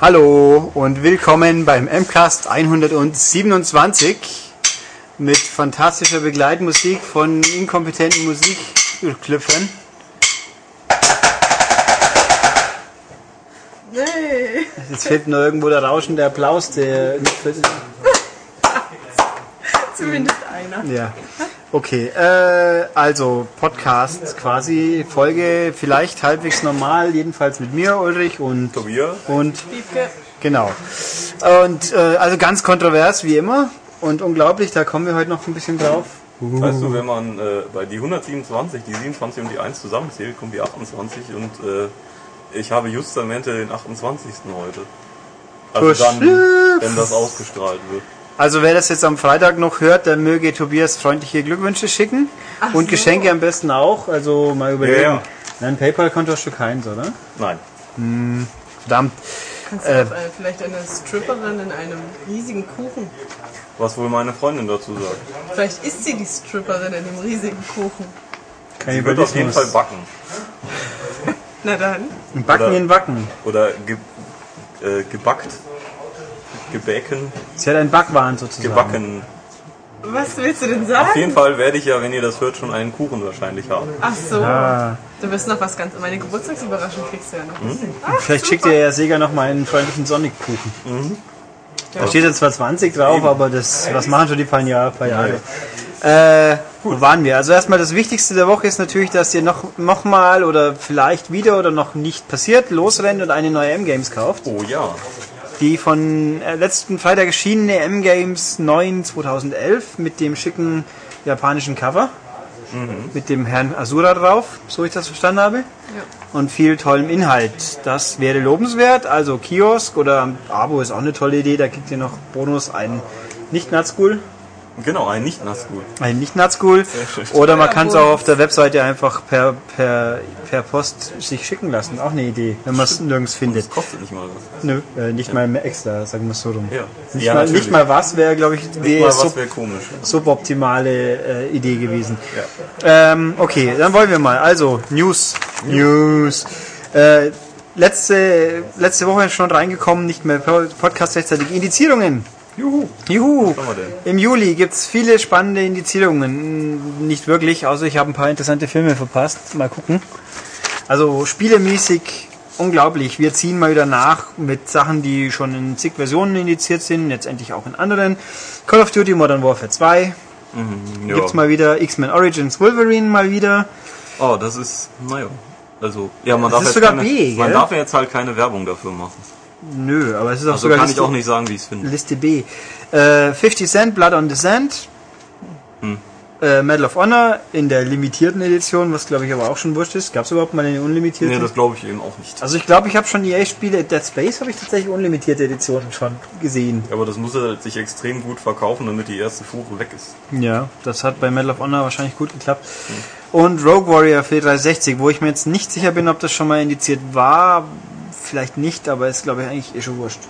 Hallo und willkommen beim MCAST 127 mit fantastischer Begleitmusik von inkompetenten Musikklüpfern. Nee. Jetzt fehlt nur irgendwo der rauschende Applaus, der Zumindest einer. Ja. Okay, äh, also Podcast quasi, Folge vielleicht halbwegs normal, jedenfalls mit mir, Ulrich und Tobias? und Wiebke. genau. Und äh, also ganz kontrovers wie immer und unglaublich, da kommen wir heute noch ein bisschen drauf. Weißt du, wenn man äh, bei die 127, die 27 und die 1 zusammenzählt, kommt die 28 und äh, ich habe justamente den 28. heute. Also dann, wenn das ausgestrahlt wird. Also wer das jetzt am Freitag noch hört, der möge Tobias freundliche Glückwünsche schicken Ach und so. Geschenke am besten auch. Also mal überlegen. Ja, ja. Nein, PayPal-Konto hast du keins, oder? Nein. Verdammt. Kannst du Äh. vielleicht eine Stripperin in einem riesigen Kuchen? Was wohl meine Freundin dazu sagt. Vielleicht ist sie die Stripperin in dem riesigen Kuchen. Sie wird auf jeden Fall backen. Na dann. Backen Oder- in Wacken. Oder ge äh, gebackt. Gebäcken. Sie hat einen Backwaren sozusagen. Gebacken. Was willst du denn sagen? Auf jeden Fall werde ich ja, wenn ihr das hört, schon einen Kuchen wahrscheinlich haben. Ach so. Ah, Du wirst noch was ganz. Meine Geburtstagsüberraschung kriegst du ja noch. Hm? Ach, vielleicht schickt ihr ja Sega noch mal einen freundlichen Sonic-Kuchen. Mhm. Da steht jetzt zwar 20 drauf, aber das, was machen schon die paar Jahre? Paar Jahre. Äh, wo waren wir? Also erstmal das Wichtigste der Woche ist natürlich, dass ihr noch, noch mal oder vielleicht wieder oder noch nicht passiert losrennt und eine neue M-Games kauft. Oh ja. Die von äh, letzten Freitag erschienene M-Games 9 2011 mit dem schicken japanischen Cover. Mit dem Herrn Asura drauf, so ich das verstanden habe. Ja. Und viel tollem Inhalt. Das wäre lobenswert. Also Kiosk oder Abo ist auch eine tolle Idee. Da kriegt ihr noch Bonus einen nicht Nutschool. Genau, ein nicht nassgut. Ein nicht Nutschool. schön. Oder man Ja, kann es auch auf der Webseite einfach per, per, per Post sich schicken lassen. Auch eine Idee, wenn man es nirgends findet. Das kostet nicht mal was. Nö, äh, nicht mal mehr extra, sagen wir es so rum. Ja. Nicht, Ja, mal, natürlich. nicht mal was wäre, glaube ich, Nicht die mal was wäre komisch. suboptimale äh, Idee gewesen. Ja. Ähm, okay, dann wollen wir mal. Also, News. News. Äh, letzte, letzte Woche schon reingekommen, nicht mehr Podcast rechtzeitig. Indizierungen. Juhu. Juhu. Im Juli gibt's viele spannende Indizierungen. Nicht wirklich, außer ich habe ein paar interessante Filme verpasst. Mal gucken. Also spielemäßig unglaublich. Wir ziehen mal wieder nach mit Sachen, die schon in zig Versionen indiziert sind, jetzt endlich auch in anderen. Call of Duty Modern Warfare 2. Mhm, ja. Gibt's mal wieder X-Men Origins Wolverine mal wieder. Oh, das ist, naja. Also, ja, man darf ist jetzt sogar keine, B, Man darf jetzt halt keine Werbung dafür machen. Nö, aber es ist auch Also sogar kann ich Liste, auch nicht sagen, wie ich es finde. Liste B. Äh, 50 Cent Blood on the Sand. Hm. Äh, Medal of Honor in der limitierten Edition, was glaube ich aber auch schon wurscht ist. Gab es überhaupt mal eine unlimitierte? Nee, das glaube ich eben auch nicht. also ich glaube, ich habe schon EA-Spiele, Dead Space habe ich tatsächlich unlimitierte Editionen schon gesehen. Aber das muss halt sich extrem gut verkaufen, damit die erste Fuhre weg ist. Ja, das hat bei Medal of Honor wahrscheinlich gut geklappt. Und Rogue Warrior für 360, wo ich mir jetzt nicht sicher bin, ob das schon mal indiziert war. Vielleicht nicht, aber ist glaube ich eigentlich eh schon wurscht.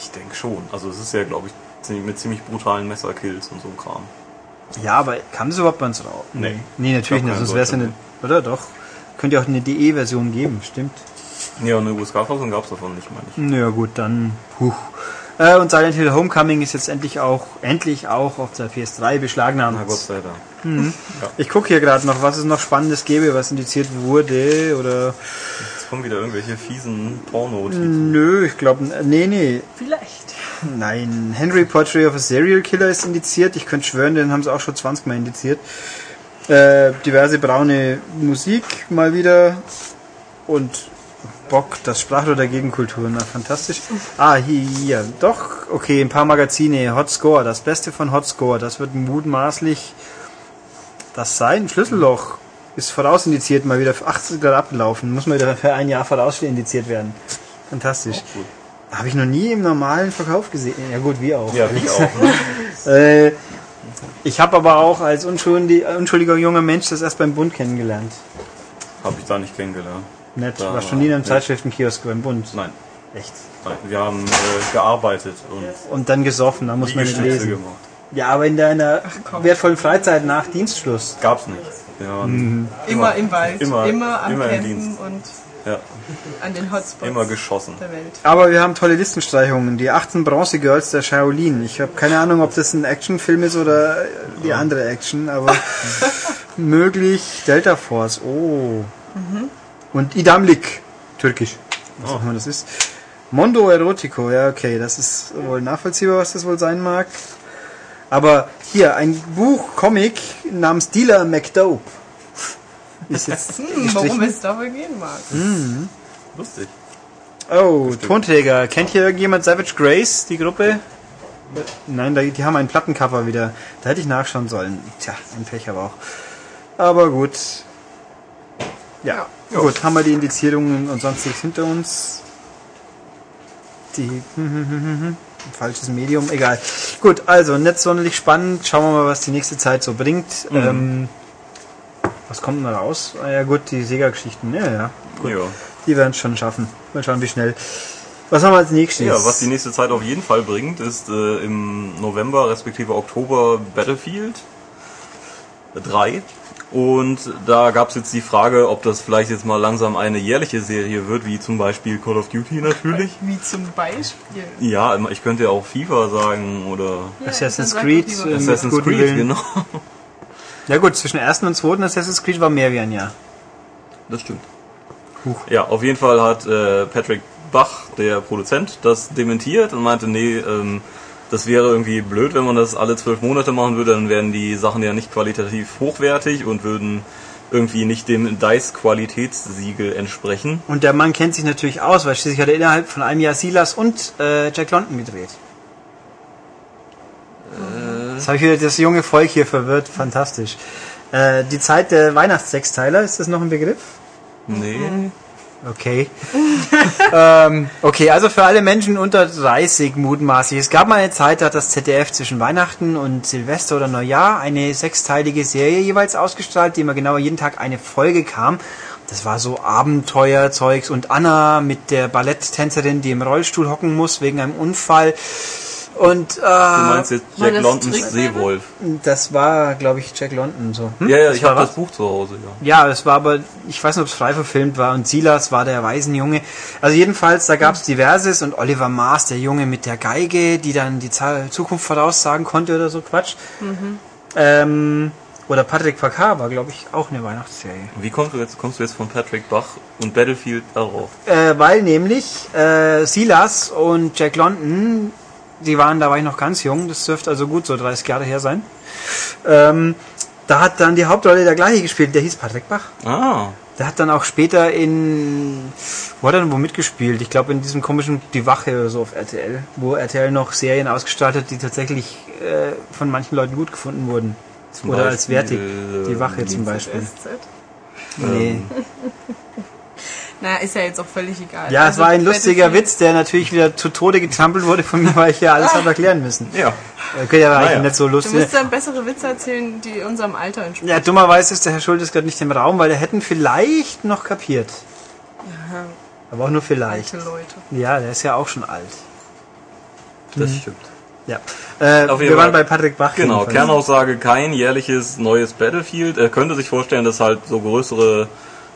Ich denke schon. Also es ist ja, glaube ich, mit ziemlich brutalen Messerkills und so ein Kram. Ja, aber kam das überhaupt bei uns raus? Nee. Nee, natürlich nicht, sonst wäre es ja eine. Oder doch? Könnte ja auch eine DE-Version geben, stimmt. Ja, eine USK-Fassung gab es davon nicht, meine ich. Ja gut, dann. Puh. Äh, und Silent Hill Homecoming ist jetzt endlich auch endlich auch auf der PS3 beschlagnahmt. Na Gott sei Dank. Ich gucke hier gerade noch, was es noch Spannendes gäbe, was indiziert wurde oder. Jetzt kommen wieder irgendwelche fiesen Porno-Titel. Nö, ich glaube, nee, nee. Vielleicht. Nein, Henry Portrait of a Serial Killer ist indiziert. Ich könnte schwören, den haben sie auch schon 20 Mal indiziert. Äh, diverse braune Musik mal wieder. Und Bock, das Sprachrohr der Gegenkultur. Na, fantastisch. Ah, hier, doch, okay, ein paar Magazine. Hot Score, das Beste von Hot Score. Das wird mutmaßlich das sein. Schlüsselloch ist vorausindiziert, mal wieder für 80 Grad abgelaufen. Muss mal wieder für ein Jahr voraus indiziert werden. Fantastisch. Habe ich noch nie im normalen Verkauf gesehen. Ja gut, wir auch. Ja, ich auch. Ne? Äh, ich habe aber auch als unschuldig, unschuldiger junger Mensch das erst beim Bund kennengelernt. Habe ich da nicht kennengelernt. Nett. Da War schon nie in einem Zeitschriftenkiosk beim Bund. Nein. Echt. Nein. Wir haben äh, gearbeitet und Und dann gesoffen, da muss man nicht lesen. gemacht. Ja, aber in deiner komm. wertvollen Freizeit nach Dienstschluss. Gab's nicht. Ja, Mhm. Immer im Wald. Immer- Immer, am immer im Campen Dienst. und Ja, an den Hotspots immer geschossen. der Welt. Aber wir haben tolle Listenstreichungen. Die 18 Bronze Girls der Shaolin. Ich habe keine Ahnung, ob das ein Actionfilm ist oder die andere Action, aber möglich Delta Force. Oh. Und Idamlik. Türkisch. Was auch immer das ist. Mondo Erotico. Ja, okay. Das ist wohl nachvollziehbar, was das wohl sein mag. Aber hier, ein Buch, Comic namens Dealer McDope. Ist jetzt Hm, gestrichen. es da wohl gehen mag. Lustig. Oh, Tonträger. Kennt hier irgendjemand Savage Grace, die Gruppe? Nein, da- die haben ein Plattencover wieder. Da hätte ich nachschauen sollen. Tja, ein Pech aber auch. Aber gut. Ja, gut, haben wir die Indizierungen und sonstiges hinter uns. Die falsches Medium, egal. Gut, also nicht sonderlich spannend. Schauen wir mal, was die nächste Zeit so bringt. Ähm, was kommt denn da raus? Ah, ja gut, die Sega-Geschichten. Ja, ja. Ja. Die werden es schon schaffen. Mal schauen, wie schnell. Was haben wir als nächstes? ja, was die nächste Zeit auf jeden Fall bringt, ist äh, im November respektive Oktober Battlefield 3. Und da gab es jetzt die Frage, ob das vielleicht jetzt mal langsam eine jährliche Serie wird, wie zum Beispiel Call of Duty natürlich. Wie zum Beispiel. Ja, ich könnte ja auch FIFA sagen oder Assassin's dann sag Creed, äh, Assassin's Creed, Willen. genau. Ja gut, zwischen ersten und zweiten Assassin's Creed war mehr wie ein Jahr. Das stimmt. Ja, auf jeden Fall hat äh, Patrick Bach, der Produzent, das dementiert und meinte, nee, ähm, das wäre irgendwie blöd, wenn man das alle zwölf Monate machen würde, dann wären die Sachen ja nicht qualitativ hochwertig und würden irgendwie nicht dem DICE-Qualitätssiegel entsprechen. Und der Mann kennt sich natürlich aus, weil schließlich hat er innerhalb von einem Jahr Silas und äh, Jack London gedreht. Das habe ich wieder das junge Volk hier verwirrt. Fantastisch. Äh, die Zeit der Weihnachtssechsteiler, ist das noch ein Begriff? Nee. Okay. ähm, okay, also für alle Menschen unter 30 mutmaßlich. Es gab mal eine Zeit, da hat das ZDF zwischen Weihnachten und Silvester oder Neujahr eine sechsteilige Serie jeweils ausgestrahlt, die immer genau jeden Tag eine Folge kam. Das war so Abenteuerzeugs und Anna mit der Balletttänzerin, die im Rollstuhl hocken muss wegen einem Unfall. Und Du äh, meinst jetzt Jack das Londons? Seewolf. das war, glaube ich, Jack London so. Hm? Ja, ja, ich war habe das Buch zu Hause, ja. Ja, es war aber, ich weiß nicht, ob es frei verfilmt war und Silas war der Waisenjunge. Also jedenfalls, da gab es diverses und Oliver Maas, der Junge mit der Geige, die dann die Zahl- Zukunft voraussagen konnte oder so Quatsch. Ähm, oder Patrick Pacar war, glaube ich, auch eine Weihnachtsserie. Wie kommst du jetzt, kommst du jetzt von Patrick Bach und Battlefield darauf? Äh, weil nämlich äh, Silas und Jack London, die waren, da war ich noch ganz jung, das dürfte also gut so 30 Jahre her sein. Ähm, da hat dann die Hauptrolle der gleiche gespielt, der hieß Patrick Bach. Ah, Der hat dann auch später in, wo hat er denn wo mitgespielt? Ich glaube in diesem komischen Die Wache oder so auf RTL, wo RTL noch Serien ausgestaltet, die tatsächlich äh, von manchen Leuten gut gefunden wurden. zum Oder als wertig. äh, Die Wache zum Beispiel. SZ. Nee. Naja, ist ja jetzt auch völlig egal. Ja, es Also war ein lustiger Witz, der natürlich wieder zu Tode getrampelt wurde von mir, weil ich ja alles habe erklären müssen. Ja. Könnte ja eigentlich Naja. nicht so Du lustig. musst dann bessere Witze erzählen, die unserem Alter entsprechen. Ja, dummerweise ist der Herr Schultes gerade nicht im Raum, weil der hätten vielleicht noch kapiert. Ja, Aber auch nur vielleicht. alte Leute. Ja, der ist ja auch schon alt. Das stimmt. Ja. Äh, wir waren bei Patrick Bach. Genau. Kernaussage, kein jährliches neues Battlefield. Er könnte sich vorstellen, dass halt so größere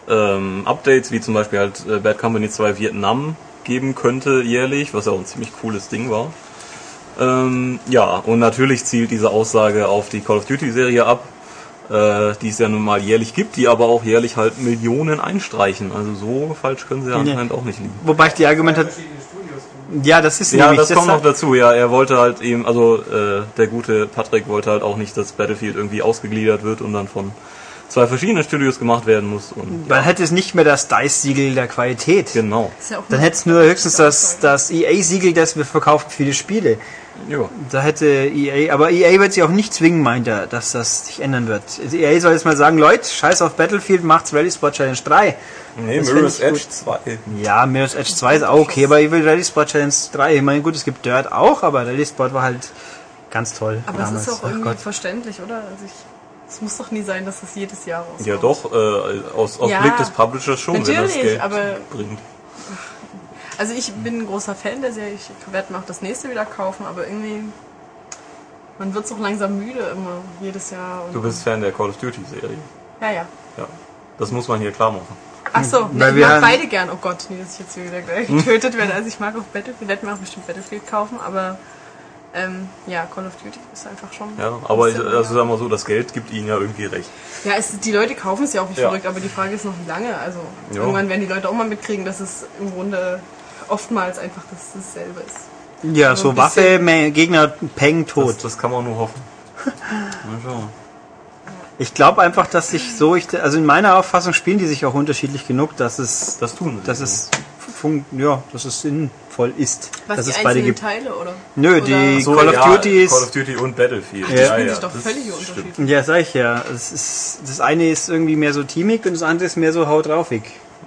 ähm, Updates, wie zum Beispiel halt äh, Bad Company 2 Vietnam geben könnte jährlich, was ja auch ein ziemlich cooles Ding war. Ähm, ja, und natürlich zielt diese Aussage auf die Call of Duty Serie ab, äh, die es ja nun mal jährlich gibt, die aber auch jährlich halt Millionen einstreichen. Also so falsch können sie ja Nee. anscheinend auch nicht liegen. Wobei ich die Argumentation. Ja, das ist Ja, nämlich das kommt noch dazu. Ja, er wollte halt eben, also äh, der gute Patrick wollte halt auch nicht, dass Battlefield irgendwie ausgegliedert wird und dann von zwei verschiedenen Studios gemacht werden muss. Und Man hätte es nicht mehr das DICE-Siegel der Qualität. genau. Ja Dann hätte es nur höchstens das, das EA-Siegel, das wir verkaufen viele Spiele. Ja. Da hätte EA, aber EA wird sich auch nicht zwingen, meint er, dass das sich ändern wird. Also EA soll jetzt mal sagen, Leute, scheiß auf Battlefield, macht's Rally Sport Challenge 3. Nee, Das Mirror's Edge 2. Ja, Mirror's Edge 2 ist auch okay, aber ich will Rally Sport Challenge 3. Ich meine, gut, es gibt Dirt auch, aber Rally Sport war halt ganz toll. Aber damals. es ist auch irgendwie verständlich, oder? Also ich, es muss doch nie sein, dass es jedes Jahr rauskommt. Ja doch, äh, aus, aus Ja, Blick des Publishers schon, wenn das natürlich, Geld aber- bringt. Also ich bin ein großer Fan der Serie. Ich werde mir auch das nächste wieder kaufen, aber irgendwie... Man wird auch langsam müde immer, jedes Jahr. Und Du bist Fan der Call of Duty Serie. Ja, ja. Ja. Das muss man hier klar machen. Ach so, ne, Weil ich wir mag haben- beide gern. Oh Gott, nicht, dass ich jetzt hier wieder gleich getötet werde. Also ich mag auch Battlefield, werde mir auch bestimmt Battlefield kaufen, aber ähm, ja, Call of Duty ist einfach schon. Ja, aber ich, also sagen wir so, das Geld gibt ihnen ja irgendwie recht. Ja, es, die Leute kaufen es ja auch nicht Ja. verrückt, aber die Frage ist noch, wie lange. Also Ja. irgendwann werden die Leute auch mal mitkriegen, dass es im Grunde oftmals einfach das, dasselbe ist. Ja, So so Waffe, Gegner, Peng, Das, tot. das kann man nur hoffen. Mal schauen. Ich glaube einfach, dass sich so, ich, also in meiner Auffassung spielen die sich auch unterschiedlich genug, dass es, Das tun sie. dass es, fun ja, dass es sinnvoll ist, Was dass die es beide gibt. Teile, oder? Nö, Oder- die So, Call of ja, Duty ist, Call of Duty und Battlefield. Ja. spielen sich doch das völlige. Unterschiede. ja, sag ich ja, es ist, das eine ist irgendwie mehr so teamig und das andere ist mehr so haut draufig.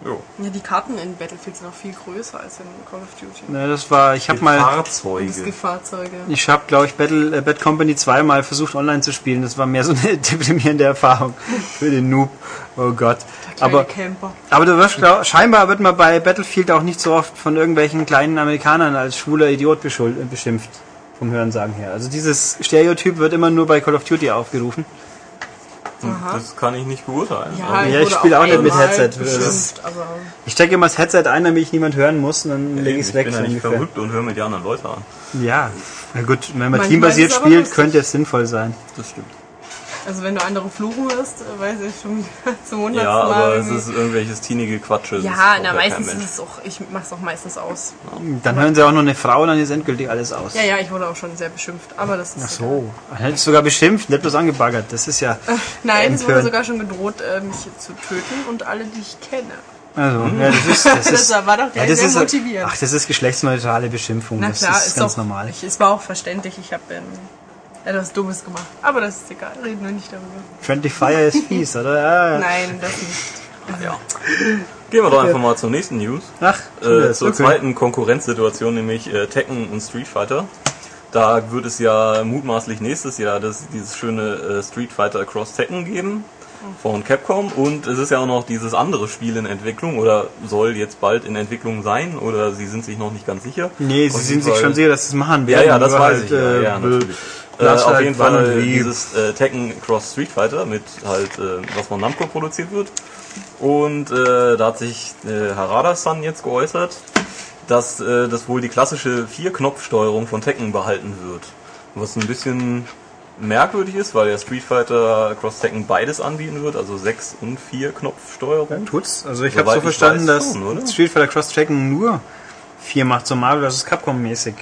Jo. Ja, die Karten in Battlefield sind auch viel größer als in Call of Duty. Na, das war, ich habe mal, Fahrzeuge. Fahrzeuge. ich habe, glaube ich, Battle, äh, Bad Company zweimal versucht online zu spielen. Das war mehr so eine deprimierende Erfahrung für den Noob. Oh Gott. Aber Camper. Aber du wirst glaub, scheinbar wird man bei Battlefield auch nicht so oft von irgendwelchen kleinen Amerikanern als schwuler Idiot äh, beschimpft. Vom Hörensagen her. Also dieses Stereotyp wird immer nur bei Call of Duty aufgerufen. Aha. Das kann ich nicht beurteilen. Ja, Aber Ja, ich spiele auch nicht mit Headset. aber Ich stecke immer das Headset ein, damit ich niemand hören muss und dann lege ich ich es weg. bin so ja nicht ungefähr. verrückt und höre mir die anderen Leute an. Ja, na gut, wenn man Manchmal teambasiert spielt, könnte es sinnvoll sein. Das stimmt. Also wenn du andere fluchen hörst, äh, weiß ich schon zum hundertsten Ja, Mal. aber es irgendwie. ist irgendwelches teenige Quatsche. ja, na meistens ist es auch, ich mach's auch meistens aus. Dann hören sie auch noch eine Frau, dann ist endgültig alles aus. Ja, ja, ich wurde auch schon sehr beschimpft, aber das ist Ach so, hättest sogar beschimpft, nicht bloß angebaggert. Das ist ja. Nein, es wurde sogar schon gedroht, äh, mich zu töten und alle, die ich kenne. Also, ja, das ist. Das, ist, Das war doch ja, das sehr ist, motivierend. Ach, das ist geschlechtsneutrale Beschimpfung. Na das klar, ist, ist ganz doch, normal. Ich, es war auch verständlich, ich habe ähm, etwas Dummes gemacht. Aber das ist egal, reden wir nicht darüber. Friendly Fire ist fies, oder? Ja. Nein, das nicht. Ja. Gehen wir doch einfach mal zur nächsten News. Ach, Äh, das, zur okay. zweiten Konkurrenzsituation, nämlich äh, Tekken und Street Fighter. Da wird es ja mutmaßlich nächstes Jahr das, dieses schöne äh, Street Fighter Cross Tekken geben von Capcom und es ist ja auch noch dieses andere Spiel in Entwicklung oder soll jetzt bald in Entwicklung sein oder sie sind sich noch nicht ganz sicher. Nee, sie sind sich schon sicher, dass sie es machen Ja, werden. ja, das nur weiß halt, ich. Ja, äh, ja, natürlich. Äh, auf jeden Fall dieses äh, Tekken Cross Street Fighter mit halt, äh, was von Namco produziert wird. Und äh, da hat sich äh, Harada-san jetzt geäußert, dass äh, das wohl die klassische Vier-Knopf-Steuerung von Tekken behalten wird. Was ein bisschen merkwürdig ist, weil der Street Fighter Cross Tekken beides anbieten wird, also sechs und vier Knopfsteuerung. Tut's. Also ich habe so verstanden, weiß dass schon? Street Fighter Cross Tracken nur vier macht, so Marvel vs. Capcom mäßig.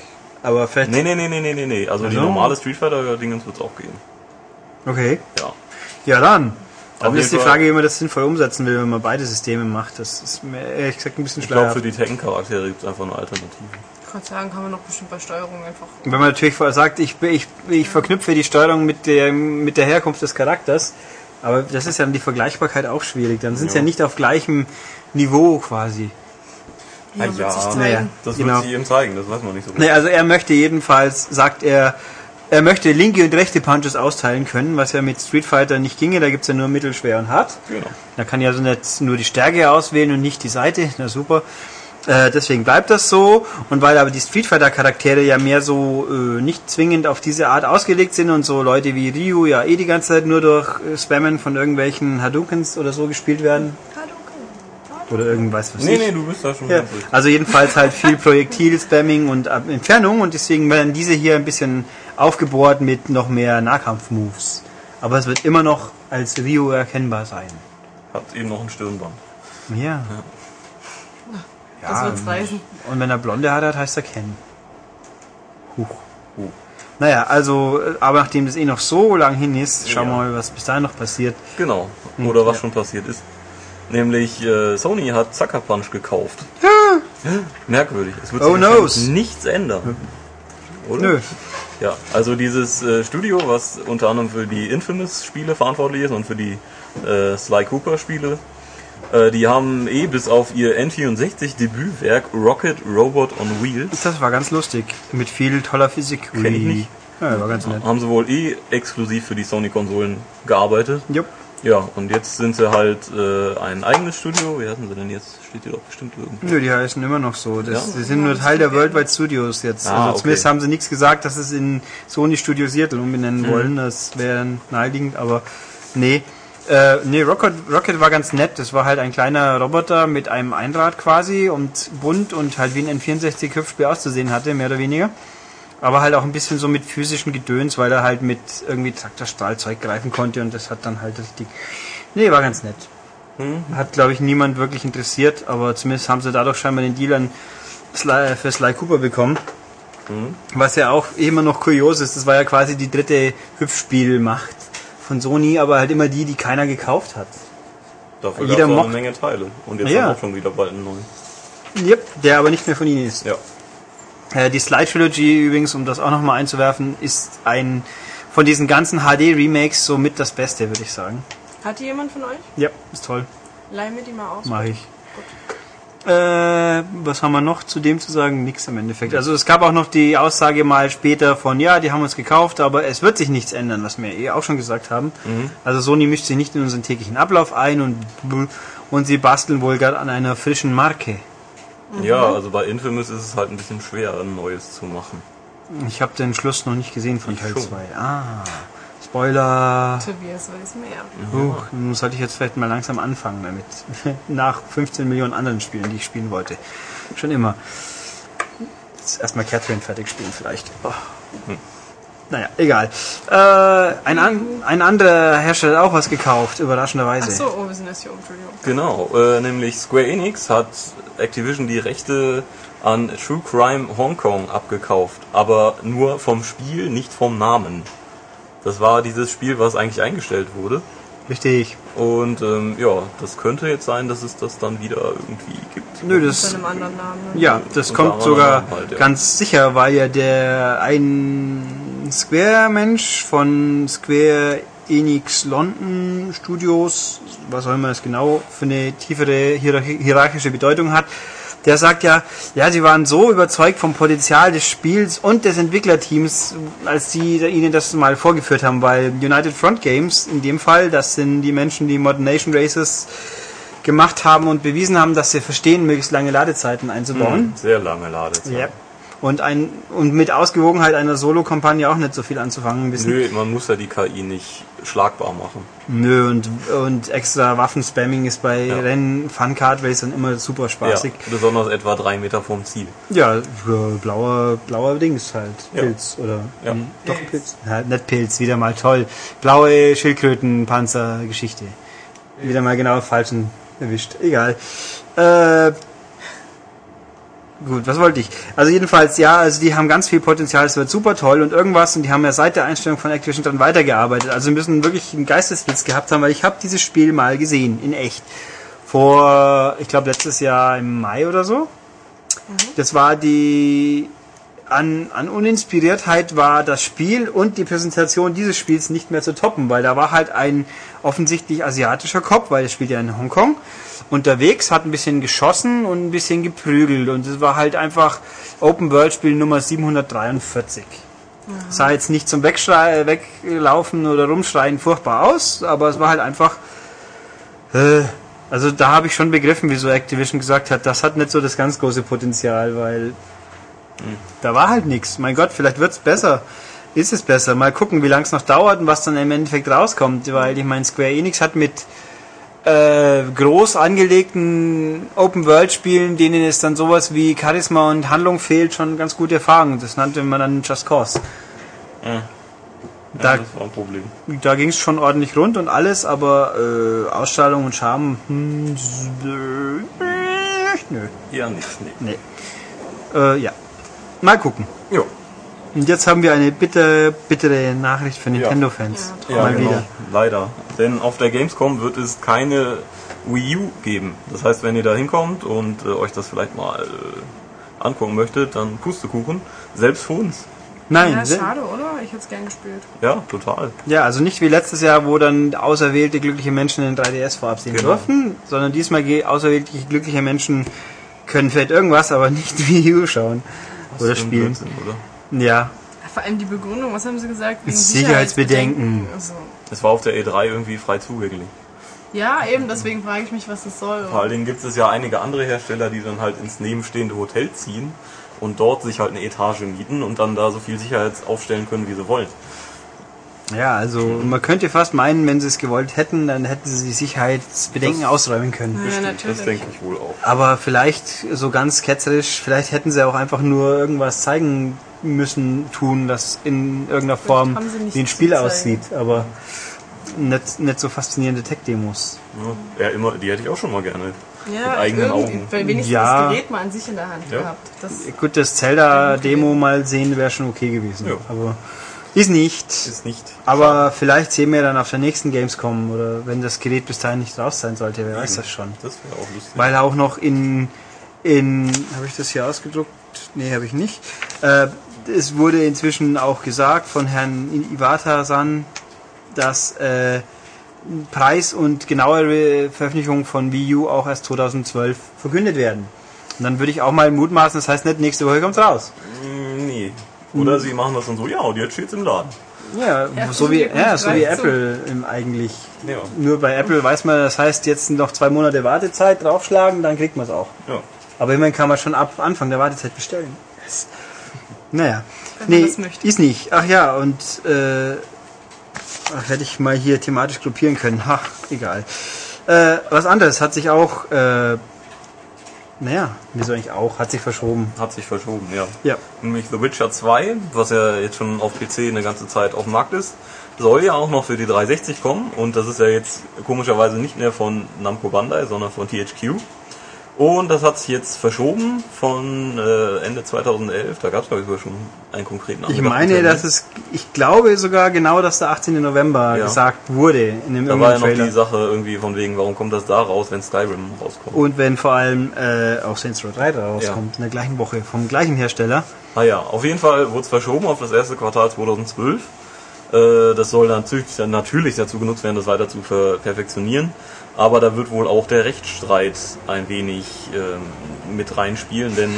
Aber vielleicht. Nee, nee, nee, nee, nee, nee, nee. Also die Also? normale Street Fighter-Dingens wird es auch geben. Okay. Ja. Ja, dann. Dann Auf ist die Frage, wie man das sinnvoll umsetzen will, wenn man beide Systeme macht. Das ist mir ehrlich gesagt ein bisschen Ich glaube, für die Tekken-Charaktere gibt es einfach eine Alternative. Ich kann sagen, kann man noch bestimmt bei Steuerung einfach. Wenn man natürlich sagt, ich, ich, ich verknüpfe die Steuerung mit der, mit der Herkunft des Charakters, aber das ist ja dann die Vergleichbarkeit auch schwierig. Dann sind sie Ja. ja nicht auf gleichem Niveau quasi. Ja, Ah, wird ja. Naja. Das Genau. wird sich eben zeigen, das weiß man nicht so Nee, also er möchte jedenfalls, sagt er, er möchte linke und rechte Punches austeilen können, was ja mit Street Fighter nicht ginge. Da gibt's ja nur mittel, schwer und hart. Genau. Da kann ja so nicht nur die Stärke auswählen und nicht die Seite. Na super. Äh, deswegen bleibt das so. Und weil aber die Street Fighter Charaktere ja mehr so äh, nicht zwingend auf diese Art ausgelegt sind und so Leute wie Ryu ja eh die ganze Zeit nur durch äh, Spammen von irgendwelchen Hadoukens oder so gespielt werden. Oder irgendwas, was Nee, ich. nee, du bist da schon Ja, ganz richtig. also jedenfalls halt viel Projektil-Spamming und Entfernung und deswegen werden diese hier ein bisschen aufgebohrt mit noch mehr Nahkampf-Moves. Aber es wird immer noch als Ryu erkennbar sein. Hat eben noch ein Stirnband. Ja. Das wird's reißen. Und wenn er blonde Haare hat, heißt er Ken. Huch. Huh. Naja, also, aber nachdem das eh noch so lang hin ist, schauen wir Ja. mal, was bis dahin noch passiert. Genau. Oder was ja. schon passiert ist. Nämlich äh, Sony hat Sucker Punch gekauft. Merkwürdig. Es wird Oh, sich nichts ändern. Oder? Nö. Ja, also dieses äh, Studio, was unter anderem für die Infamous-Spiele verantwortlich ist und für die äh, Sly Cooper-Spiele, äh, die haben eh bis auf ihr N64-Debütwerk Rocket Robot on Wheels, Das war ganz lustig. Mit viel toller Physik. Kenn ich nicht. Ja, war ganz nett. haben sie wohl eh exklusiv für die Sony-Konsolen gearbeitet. Jupp. Ja, und jetzt sind sie halt äh, ein eigenes Studio. Wie heißen sie denn jetzt? Steht hier doch bestimmt irgendwo. Nö, die heißen immer noch so. Das, Ja? Sie sind nur Teil der Worldwide Studios jetzt. Ah, also zumindest okay. haben sie nichts gesagt, dass es in Sony Studio Seattle umbenennen Mhm. wollen. Das wäre naheliegend, aber nee. Äh, nee, Rocket, Rocket war ganz nett. Das war halt ein kleiner Roboter mit einem Einrad quasi und bunt und halt wie ein N64-Hüpfspiel auszusehen hatte, mehr oder weniger. Aber halt auch ein bisschen so mit physischen Gedöns, weil er halt mit irgendwie Traktorstrahlzeug greifen konnte und das hat dann halt richtig. Nee, war ganz nett. Hat, glaube ich, niemand wirklich interessiert, aber zumindest haben sie dadurch scheinbar den Deal an Sly, für Sly Cooper bekommen. Was ja auch immer noch kurios ist, das war ja quasi die dritte Hüpfspielmacht von Sony, aber halt immer die, die keiner gekauft hat. Dafür Jeder gab es eine Menge Teile. Und jetzt Ja. haben wir auch schon wieder bald einen neuen. Yep, der aber nicht mehr von ihnen ist. Ja. Äh, die Sly Trilogy übrigens, um das auch nochmal einzuwerfen, ist ein von diesen ganzen HD-Remakes somit das Beste, würde ich sagen. Hat die jemand von euch? Ja, ist toll. Leih mir die mal aus. Mache ich. Äh, was haben wir noch zu dem zu sagen? Nix im Endeffekt. Also es gab auch noch die Aussage mal später von, ja, die haben uns gekauft, aber es wird sich nichts ändern, was wir eh auch schon gesagt haben. Also Sony mischt sich nicht in unseren täglichen Ablauf ein und, und sie basteln wohl gerade an einer frischen Marke. Ja, also bei Infamous ist es halt ein bisschen schwer, ein neues zu machen. Ich habe den Schluss noch nicht gesehen von Ich Teil schon. 2. Ah, Spoiler. Tobias weiß mehr. Huch, nun sollte ich jetzt vielleicht mal langsam anfangen damit. Nach 15 Millionen anderen Spielen, die ich spielen wollte. Schon immer. Jetzt erstmal Catherine fertig spielen vielleicht. Oh. Naja, egal. Äh, ein, an, ein anderer Hersteller hat auch was gekauft, überraschenderweise. Achso, oh, wir sind erst hier oben, Entschuldigung. Genau, äh, nämlich Square Enix hat Activision die Rechte an True Crime Hong Kong abgekauft, aber nur vom Spiel, nicht vom Namen. Das war dieses Spiel, was eigentlich eingestellt wurde. Richtig. Und ähm, ja, das könnte jetzt sein, dass es das dann wieder irgendwie gibt. Nö, das, einem anderen Namen. ja, das Unter kommt sogar halt, ja. ganz sicher, weil ja der ein Square-Mensch von Square Enix London Studios, was auch immer das genau für eine tiefere hierarchi- hierarchische Bedeutung hat, der sagt ja, ja, sie waren so überzeugt vom Potenzial des Spiels und des Entwicklerteams, als sie ihnen das mal vorgeführt haben, weil United Front Games in dem Fall, das sind die Menschen, die Modern Nation Races gemacht haben und bewiesen haben, dass sie verstehen, möglichst lange Ladezeiten einzubauen. Sehr lange Ladezeit. Ja. Und, ein, und mit Ausgewogenheit einer Solo-Kampagne auch nicht so viel anzufangen wissen. Nö, man muss ja die KI nicht schlagbar machen. Nö, und, und extra Waffenspamming ist bei Ja. Rennen, Fun-Card Racern immer super spaßig. Ja, besonders etwa drei Meter vom Ziel. Ja, blauer, blauer Dings halt. Ja. Pilz oder. Ja. Nee, Doch, Pilz. Ja, nicht Pilz, wieder mal toll. Blaue Schildkrötenpanzer-Geschichte. Wieder mal genau falschen erwischt. Egal. Äh, gut, was wollte ich? Also jedenfalls, ja, also die haben ganz viel Potenzial, es wird super toll und irgendwas und die haben ja seit der Einstellung von Activision dann weitergearbeitet. Also müssen wirklich einen Geistesblitz gehabt haben, weil ich habe dieses Spiel mal gesehen, in echt. Vor, ich glaube letztes Jahr im Mai oder so. Das war die an, an Uninspiriertheit war das Spiel und die Präsentation dieses Spiels nicht mehr zu toppen, weil da war halt ein offensichtlich asiatischer Kopf, weil es spielt ja in Hongkong, unterwegs, hat ein bisschen geschossen und ein bisschen geprügelt und es war halt einfach Open World Spiel Nummer 743. Sah jetzt nicht zum Wegschrei Weglaufen oder Rumschreien furchtbar aus, aber es war halt einfach äh, also da habe ich schon begriffen, wieso Activision gesagt hat, das hat nicht so das ganz große Potenzial, weil da war halt nichts. Mein Gott, vielleicht wird's besser. Ist es besser? Mal gucken, wie lange es noch dauert und was dann im Endeffekt rauskommt. Weil ich meine, Square Enix hat mit äh, groß angelegten Open-World-Spielen, denen es dann sowas wie Charisma und Handlung fehlt, schon ganz gute Erfahrungen. Das nannte man dann Just Cause. Ja. Da, Ja, das war ein Problem. da ging es schon ordentlich rund und alles, aber äh, Ausstrahlung und Charme, hm, nö. Ja, nicht. Nee. Nee. Äh, ja. Mal gucken. Jo. Und jetzt haben wir eine bitter, bittere Nachricht für Nintendo-Fans. Ja, Mal genau. wieder. Leider. Denn auf der Gamescom wird es keine Wii U geben. Das heißt, wenn ihr da hinkommt und äh, euch das vielleicht mal äh, angucken möchtet, dann Pustekuchen. Selbst für uns. Nein, Ja, schade, oder? Ich hätte es gern gespielt. Ja, total. ja, also nicht wie letztes Jahr, wo dann auserwählte glückliche Menschen den 3DS vorab sehen Genau. durften, sondern diesmal auserwählte glückliche Menschen können vielleicht irgendwas, aber nicht Wii U schauen oder für ein spielen. Blödsinn, oder? Ja, Vor allem die Begründung, was haben sie gesagt? Wegen Sicherheitsbedenken. Also, Es war auf der E3 irgendwie frei zugänglich. ja, eben, deswegen frage ich mich, was das soll. Vor allen Dingen gibt es ja einige andere Hersteller, die dann halt ins nebenstehende Hotel ziehen und dort sich halt eine Etage mieten und dann da so viel Sicherheit aufstellen können, wie sie wollen. Ja, also man könnte fast meinen, wenn sie es gewollt hätten, dann hätten sie die Sicherheitsbedenken Das- ausräumen können. Ja, Bestimmt, natürlich. Das denke ich wohl auch. Aber vielleicht so ganz ketzerisch, vielleicht hätten sie auch einfach nur irgendwas zeigen müssen, tun, das in irgendeiner Form wie ein Spiel aussieht. Aber nicht, nicht so faszinierende Tech-Demos. Ja, ja, immer, die hätte ich auch schon mal gerne. Ja, Mit eigenen Augen. Weil wenigstens Ja. das Gerät mal an sich in der Hand Ja. gehabt. Das, Gut, das Zelda-Demo mal sehen wäre schon okay gewesen. Ja. Aber ist nicht. Ist nicht. Aber vielleicht sehen wir dann auf der nächsten Gamescom oder wenn das Gerät bis dahin nicht raus sein sollte, wer weiß das schon. Das wäre auch lustig. Weil auch noch in, in habe ich das hier ausgedruckt? Nee, habe ich nicht. Äh, es wurde inzwischen auch gesagt von Herrn Iwata-san, dass äh, Preis und genauere Veröffentlichung von Wii U auch erst 2012 verkündet werden. Und dann würde ich auch mal mutmaßen, das heißt nicht, nächste Woche kommt's raus. Mm, nee. Oder sie machen das dann so, ja, und jetzt steht's im Laden. Ja, Ja, so wie, ja, so wie. Apple im eigentlich. Ja. Nur bei Apple weiß man, das heißt jetzt noch zwei Monate Wartezeit draufschlagen, dann kriegt man es auch. Ja. Aber immerhin kann man schon ab Anfang der Wartezeit bestellen. Yes. Naja. Wenn man Nee, ist nicht. Ach ja, und äh, ach, hätte ich mal hier thematisch gruppieren können. Ha, egal. Äh, was anderes hat sich auch, äh, naja, wieso eigentlich auch, hat sich verschoben. Hat sich verschoben, ja. Ja. Nämlich The Witcher 2, was ja jetzt schon auf PC eine ganze Zeit auf dem Markt ist, soll ja auch noch für die 360 kommen und das ist ja jetzt komischerweise nicht mehr von Namco Bandai, sondern von THQ. Und das hat sich jetzt verschoben von äh, Ende 2011, da gab es glaube ich sogar schon einen konkreten Ich angedachten meine, dass es, ich glaube sogar genau, dass der 18. November Ja. gesagt wurde in dem Da war ja noch Trailer. die Sache irgendwie von wegen, warum kommt das da raus, wenn Skyrim rauskommt. Und wenn vor allem äh, auch Saints Row 3 da rauskommt, in der gleichen Woche, vom gleichen Hersteller. Naja, auf jeden Fall wurde es verschoben auf das erste Quartal 2012. Äh, Das soll natürlich, dann natürlich dazu genutzt werden, das weiter zu perfektionieren. Aber da wird wohl auch der Rechtsstreit ein wenig ähm, mit reinspielen, denn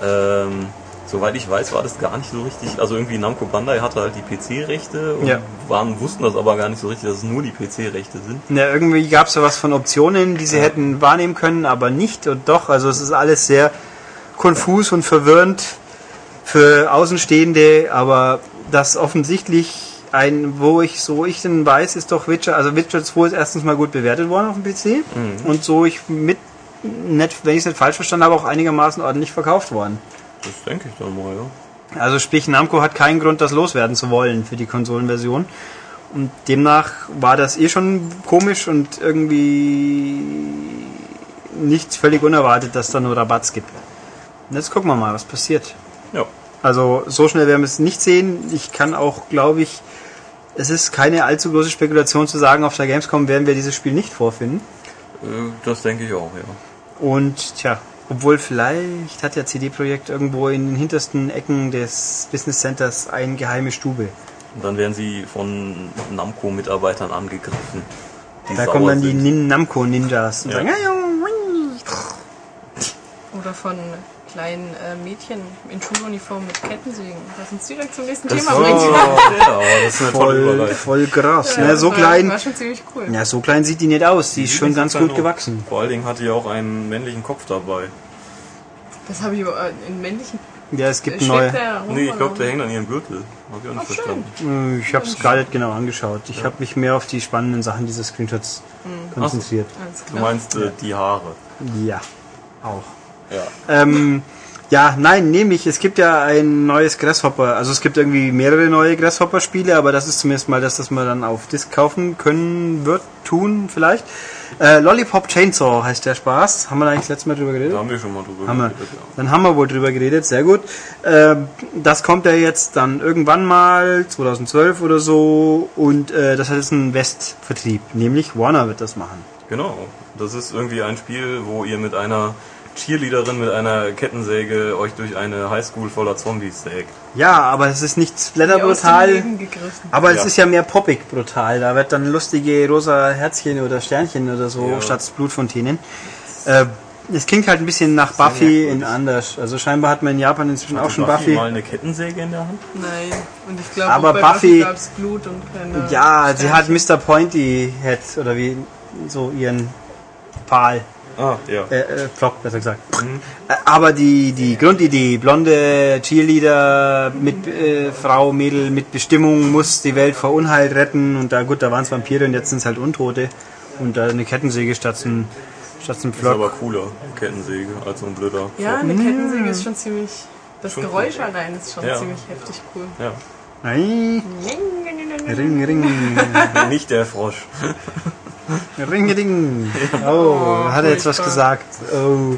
ähm, soweit ich weiß, war das gar nicht so richtig. Also irgendwie Namco Bandai hatte halt die PC-Rechte und Ja. waren, wussten das aber gar nicht so richtig, dass es nur die PC-Rechte sind. Ja, irgendwie gab es ja was von Optionen, die sie hätten wahrnehmen können, aber nicht und doch. Also es ist alles sehr konfus und verwirrend für Außenstehende, aber das offensichtlich ein, wo ich, so ich denn weiß, ist doch Witcher, also Witcher 2 ist erstens mal gut bewertet worden auf dem PC und so ich mit, nicht, wenn ich es nicht falsch verstanden habe, auch einigermaßen ordentlich verkauft worden. Das denke ich dann mal, ja. Also sprich, Namco hat keinen Grund, das loswerden zu wollen für die Konsolenversion. Und demnach war das eh schon komisch und irgendwie nicht völlig unerwartet, dass da nur Rabatts gibt. Und jetzt gucken wir mal, was passiert. Ja. Also so schnell werden wir es nicht sehen. Ich kann auch, glaube ich, es ist keine allzu große Spekulation zu sagen, auf der Gamescom werden wir dieses Spiel nicht vorfinden. Äh, Das denke ich auch, ja. Und tja, obwohl vielleicht hat ja CD Projekt irgendwo in den hintersten Ecken des Business Centers eine geheime Stube. Und dann werden sie von Namco-Mitarbeitern angegriffen. die Da sauer kommen dann die sind. Nin Namco Ninjas und Ja. sagen, ja, Oder von kleinen äh, Mädchen in Schuluniform mit Kettensägen. Was uns direkt zum nächsten Das Thema war- bringt. Ja, das ist eine voll, voll krass. Ja, ne, das so war, klein, War schon ziemlich cool. ja, so klein sieht die nicht aus. Die ist schon ganz gut gewachsen. Vor allen Dingen hat die auch einen männlichen Kopf dabei. Das habe ich aber in männlichen. Ja, es gibt schwebt neue. Nee, ich glaube, der hängt an ihrem Gürtel. Hab ich auch nicht Ach, schön. verstanden. Ich habe es gar nicht genau angeschaut. Ich habe mich mehr auf die spannenden Sachen dieser Screenshots konzentriert. Alles Du meinst äh, die Haare. Ja, auch. Ja. Ähm, ja, nein, nehme ich. Es gibt ja ein neues Grasshopper. Also es gibt irgendwie mehrere neue Grasshopper-Spiele, aber das ist zumindest mal das, das man dann auf Disc kaufen können wird, tun vielleicht. Äh, Lollipop Chainsaw heißt der Spaß. Haben wir da eigentlich das letzte Mal drüber geredet? Da haben wir schon mal drüber Haben geredet, ja. Dann haben wir wohl drüber geredet, sehr gut. Ähm, das kommt ja jetzt dann irgendwann mal, 2012 oder so, und äh, das hat jetzt einen Westvertrieb, nämlich Warner wird das machen. Genau. Das ist irgendwie ein Spiel, wo ihr mit einer Cheerleaderin mit einer Kettensäge euch durch eine Highschool voller Zombies sägt. Ja, aber es ist nicht splatterbrutal, aber es Ja. ist ja mehr poppig brutal. Da wird dann lustige rosa Herzchen oder Sternchen oder so Ja. statt Blutfontänen. Äh, es klingt halt ein bisschen nach Buffy in anders. Also scheinbar hat man in Japan inzwischen auch Hatte schon Buffy Buffy. mal eine Kettensäge in der Hand? Nein. Und ich glaube, Aber auch bei Buffy- gab es Blut und keine. Ja, sie hat Sternchen. Mr. Pointy Head oder wie so ihren Pal. Ah, ja. Äh, äh, Flop, besser gesagt. Äh, Aber die, die Grundidee, blonde Cheerleader mit äh, Frau, Mädel mit Bestimmung muss die Welt vor Unheil retten und da gut, da waren es Vampire und jetzt sind es halt Untote und da eine Kettensäge statt ein, statt ein Ist aber Flock. cooler, Kettensäge, als so ein blöder. Ja, eine Kettensäge ist schon ziemlich. Das Schon Geräusch cool. allein ist schon Ja. ziemlich heftig cool. Ja. Ei, Ring, ring, Nicht der Frosch. Ring, ring. Oh, hat er jetzt was gesagt? Oh.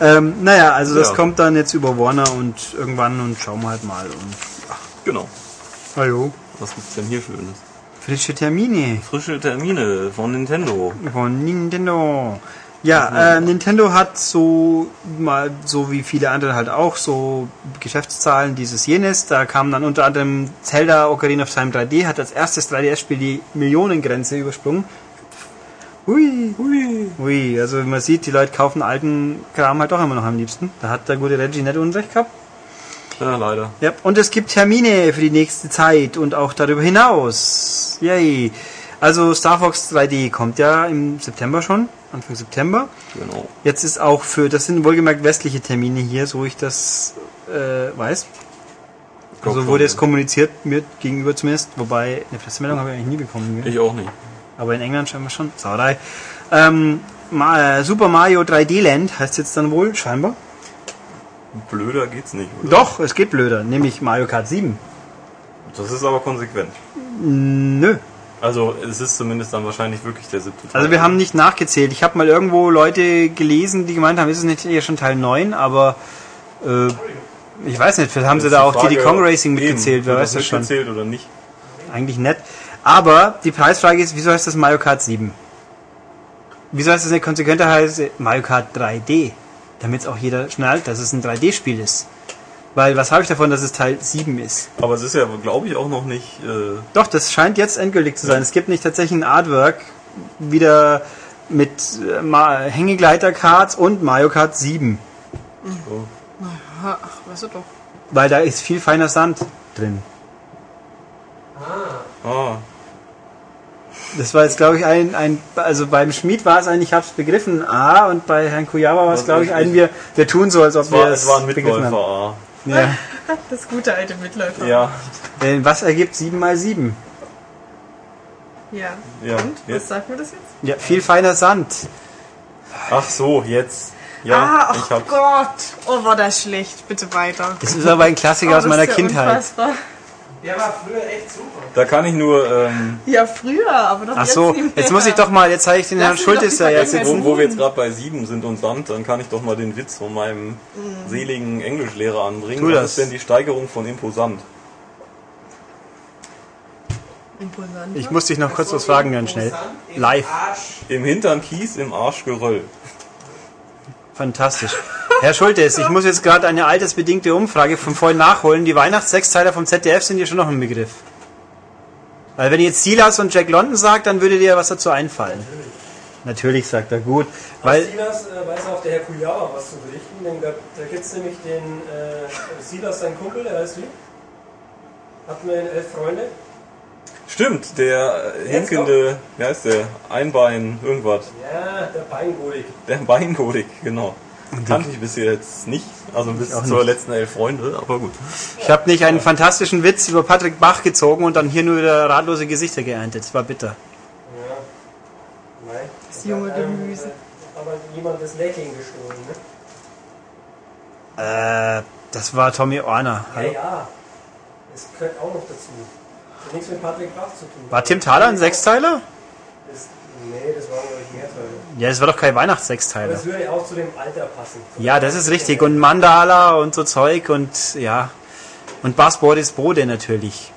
Ähm, naja, also das Ja. kommt dann jetzt über Warner und irgendwann und schauen wir halt mal. Und, Genau. hallo. Was gibt's denn hier Schönes? Frische Termine. Frische Termine von Nintendo. Von Nintendo. Ja, äh, Nintendo hat so mal so wie viele andere halt auch so Geschäftszahlen dieses jenes. Da kam dann unter anderem Zelda Ocarina of Time 3D hat als erstes 3DS-Spiel die Millionengrenze übersprungen. Hui, hui, hui. Also man sieht, die Leute kaufen alten Kram halt doch immer noch am liebsten. Da hat der gute Reggie nicht Unrecht gehabt. Ja, leider. Ja, und es gibt Termine für die nächste Zeit und auch darüber hinaus. Yay. Also Star Fox 3D kommt ja im September schon, Anfang September. Genau. Jetzt ist auch für, das sind wohlgemerkt westliche Termine hier, so ich das äh, weiß. Also wurde es kommuniziert mir gegenüber zumindest, wobei eine Pressemeldung habe ich eigentlich nie bekommen. Gell? Ich auch nicht. Aber in England scheinbar schon. Sauerei. Ähm, äh, Super Mario 3D Land heißt jetzt dann wohl, scheinbar. Blöder geht's nicht, oder? Doch, es geht blöder, nämlich Mario Kart 7. Das ist aber konsequent. Nö, Also, es ist zumindest dann wahrscheinlich wirklich der siebte Teil. Also wir haben nicht nachgezählt. Ich habe mal irgendwo Leute gelesen, die gemeint haben, ist es nicht eher schon Teil 9, aber äh, ich weiß nicht, vielleicht haben sie da auch Frage, Diddy Kong Racing mitgezählt, wer weiß das schon. mitgezählt oder nicht? Eigentlich nett. Aber die Preisfrage ist, wieso heißt das Mario Kart 7? Wieso heißt das nicht konsequenter heißt Mario Kart 3D? Damit es auch jeder schnallt, dass es ein 3D-Spiel ist. Weil was habe ich davon, dass es Teil 7 ist? Aber es ist ja, glaube ich, auch noch nicht. Äh, Doch, das scheint jetzt endgültig zu sein. Es gibt nicht tatsächlich ein Artwork wieder mit äh, Hängegleiter-Karts und Mario Kart 7. so. Ach, weißt du doch. Weil da ist viel feiner Sand drin. Ah, Das war jetzt, glaube ich, ein, ein, also beim Schmied war es ein, ich hab's begriffen, A, und bei Herrn Kujawa war es, Was glaube ich, ein, wir, wir tun so, als ob es wir war, es es war ein begriffen Mitläufer. Ah. Ja. Das gute alte Mitläufer. Ja, Äh, Was ergibt 7 mal 7? Ja. ja. Und? Was Jetzt. sagt mir das jetzt? Ja, viel feiner Sand. Ach so, jetzt. Ja, ah, ich oh. Gott. Oh, war das schlecht. Bitte weiter. Das ist aber ein Klassiker oh, aus meiner ist ja Kindheit. Unfassbar. Der war früher echt super. Da kann ich nur, ähm, Ja, früher, aber doch Ach jetzt so, nicht jetzt muss ich doch mal, jetzt zeige ich den Herrn wir doch Schultes ja jetzt sitzen. wo, wo wir jetzt gerade bei sieben sind und Sand, dann kann ich doch mal den Witz von meinem Mhm. seligen Englischlehrer anbringen. Tu Was das. ist denn die Steigerung von imposant? Imposant. Ich muss dich noch kurz was fragen, ganz schnell. Live. Im Hintern Kies, im Arsch Geröll. Fantastisch. Herr Schultes, ich muss jetzt gerade eine altersbedingte Umfrage von vorhin nachholen. Die Weihnachtssechsteiler vom ZDF sind dir schon noch ein Begriff. Weil wenn ihr jetzt Silas und Jack London sagt, dann würde dir was dazu einfallen. Natürlich, sagt er, gut. Weil, Silas äh, weiß auch der Herr Kujawa was zu berichten, denn da, gibt es nämlich den äh, Silas, sein Kumpel, der heißt wie? Hatten wir elf Freunde? Stimmt, der äh, hinkende, wie heißt der? Einbein, irgendwas. Ja, der Beingolik. Der Beingodik, genau. Kannte ich bis jetzt nicht, also bis auch zur nicht. letzten elf Freunde, aber gut. ich habe nicht einen fantastischen Witz über Patrick Bach gezogen und dann hier nur wieder ratlose Gesichter geerntet. Das war bitter. Ja. Nein. Das junge einem, Gemüse. äh, Aber jemand das Lächeln gestohlen, ne? Äh, das war Tommy Orner. Ja, Hallo? ja. Das gehört auch noch dazu. Das hat nichts mit Patrick Bach zu tun. War Tim Thaler ein Sechsteiler? Das, nee, das waren, glaube ich, mehr Teile. Ja, das war doch kein Aber Weihnachtssechsteiler. es würde auch zu dem Alter passen. Ja, das ist richtig. Und Mandala und so Zeug und ja. Und Bas Boris Bode natürlich.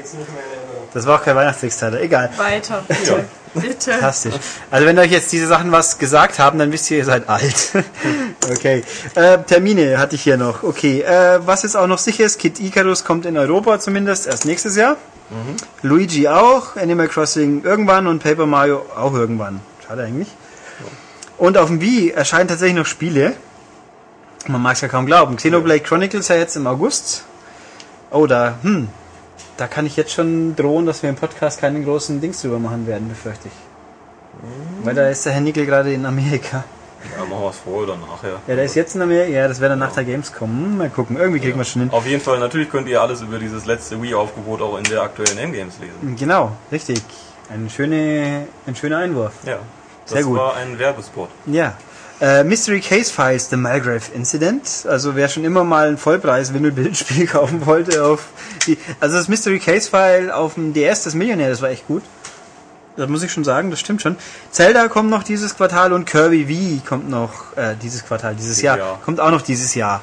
Jetzt nicht mehr in Erinnerung. Das war auch kein Weihnachtssechsteiler. Egal. Weiter, bitte. Bitte. Fantastisch. Also wenn euch jetzt diese Sachen was gesagt haben, dann wisst ihr, ihr seid alt. okay. Äh, Termine hatte ich hier noch. Okay. Äh, was jetzt auch noch sicher ist, Kid Icarus kommt in Europa zumindest erst nächstes Jahr. Luigi auch, Animal Crossing irgendwann und Paper Mario auch irgendwann. Schade eigentlich. Und auf dem Wii erscheinen tatsächlich noch Spiele. Man mag es ja kaum glauben. Xenoblade Chronicles ja jetzt im August. Oh, da, hm, da kann ich jetzt schon drohen, dass wir im Podcast keinen großen Dings drüber machen werden, befürchte ich. Weil da ist der Herr Nickel gerade in Amerika. Ja, machen wir es vorher oder nachher. Ja, der ist jetzt in Amerika. Ja, das wäre dann nach der Gamescom. Hm, Mal gucken. Irgendwie kriegen wir schon hin. Auf jeden Fall, natürlich könnt ihr alles über dieses letzte Wii-Aufgebot auch in der aktuellen M-Games lesen. Genau, richtig. Ein, schöne, ein schöner Einwurf. Ja. Das Sehr gut. war ein Werbespot. Ja. Äh, Mystery Case Files, The Malgrave Incident. Also wer schon immer mal ein Vollpreis-Wimmelbildspiel kaufen wollte auf die. Also das Mystery Case File auf dem DS, das Millionär, das war echt gut. Das muss ich schon sagen, das stimmt schon. Zelda kommt noch dieses Quartal und Kirby V kommt noch äh, dieses Quartal, dieses Jahr. Jahr. Kommt auch noch dieses Jahr.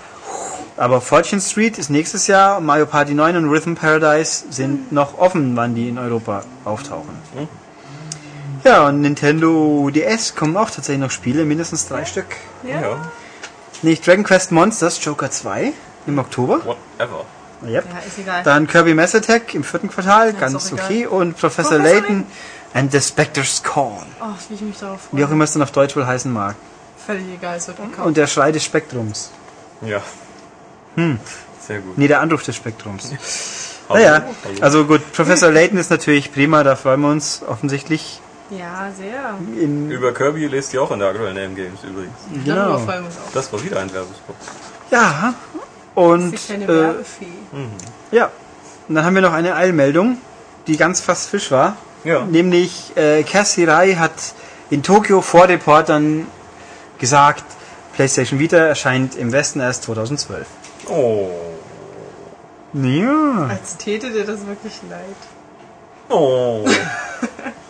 Aber Fortune Street ist nächstes Jahr, Mario Party 9 und Rhythm Paradise sind noch offen, wann die in Europa auftauchen. Hm. Ja, und Nintendo DS kommen auch tatsächlich noch Spiele, mindestens drei Stück. Ja. Ja. Nicht Dragon Quest Monsters Joker 2 im Oktober. Whatever. Yep. Ja, ist egal. Dann Kirby Mass Attack im vierten Quartal, ist ganz auch egal. okay. Und Professor Professor Layton and the Spectre's Corn. Oh, wie ich mich darauf freue. Wie auch immer es dann auf Deutsch wohl heißen mag. Völlig egal, es wird gekauft. Und der Schrei des Spektrums. Ja. Hm. Sehr gut. Nee, der Anruf des Spektrums. Naja, also gut, Professor Layton ist natürlich prima, da freuen wir uns offensichtlich. Ja, sehr. In, Über Kirby lest ihr auch in der aktuellen M-Games übrigens. Darüber genau. Das war wieder ein Werbespot. Ja, und Die kleine äh, Werbefee. ja, und dann haben wir noch eine Eilmeldung, die ganz fast Fisch war. Ja. Nämlich äh, Cassie Rai hat in Tokio vor Reportern gesagt, PlayStation Vita erscheint im Westen erst 2012. Oh. Ja. Als täte dir das wirklich leid. Oh.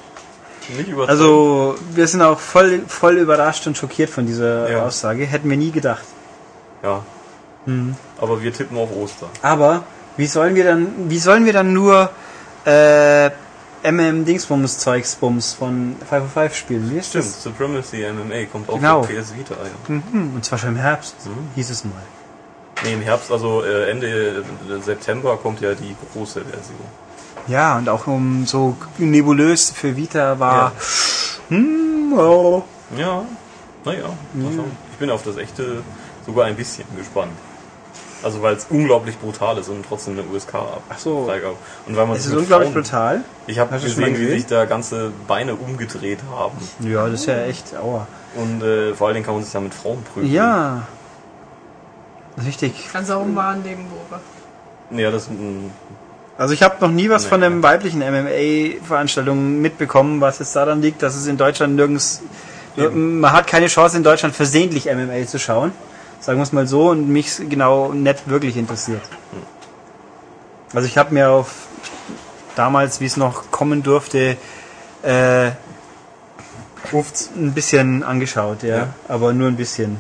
Also wir sind auch voll, voll überrascht und schockiert von dieser Ja. Aussage. Hätten wir nie gedacht. Ja. Mhm. Aber wir tippen auf Ostern. Aber wie sollen wir dann, wie sollen wir dann nur äh, MM Dingsbums Zeugs Bums von 505 spielen? Wie ist Stimmt, das? Supremacy MMA kommt auch Genau. für PS Vita. Ja. Mhm. Und zwar schon im Herbst, Mhm. hieß es mal. Nee, im Herbst, also äh, Ende äh, September kommt ja die große Version. Ja, und auch um so nebulös für Vita war. Hm, oh. Ja, naja, mal schauen. Ich bin auf das echte sogar ein bisschen gespannt. Also weil es unglaublich brutal ist und trotzdem eine USK ab. Ach so. Freigabe. Und weil man Es sich ist unglaublich Frauen- brutal. Ich habe du gesehen, wie sich da ganze Beine umgedreht haben. Ja, das ist ja echt aua. Und äh, vor allen Dingen kann man sich da mit Frauen prügeln. Ja. Richtig. Kannst auch im wahren Leben beobachten. Ja, das Also ich habe noch nie was von einem weiblichen MMA-Veranstaltung mitbekommen, was jetzt daran liegt, dass es in Deutschland nirgends... Man hat keine Chance in Deutschland versehentlich MMA zu schauen. Sagen wir es mal so und mich genau nicht wirklich interessiert. Also ich habe mir auf damals, wie es noch kommen durfte, äh, ein bisschen angeschaut, ja. Ja. Aber nur ein bisschen.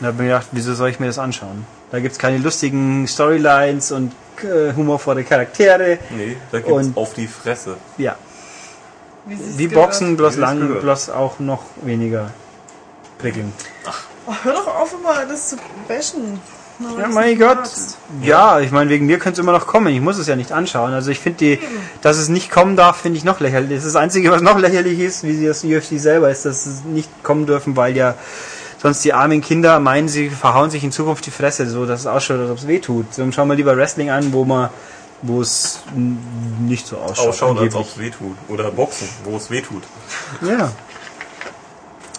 Und habe mir gedacht, wieso soll ich mir das anschauen? Da gibt's keine lustigen Storylines und äh, humorvolle Charaktere. nee, da gibt's Und- auf die Fresse. Ja, Wie, wie gehört. Boxen, bloß Wie lang, bloß auch noch weniger prickelnd. Oh, hör doch auf, immer das zu bashen. Ja, mein Gott. magst. Ja, ich meine, wegen mir könnte es immer noch kommen. Ich muss es ja nicht anschauen. Also ich finde die, dass es nicht kommen darf, finde ich noch lächerlich. Das ist das Einzige, was noch lächerlich ist, wie das UFC selber ist, dass es nicht kommen dürfen, weil ja sonst die armen Kinder meinen, sie verhauen sich in Zukunft die Fresse, so dass es ausschaut, als ob es weh tut. Dann schauen wir lieber Wrestling an, wo man, wo es nicht so ausschaut. Ausschaut, als ob es weh tut. Oder Boxen, wo es weh tut. Ja.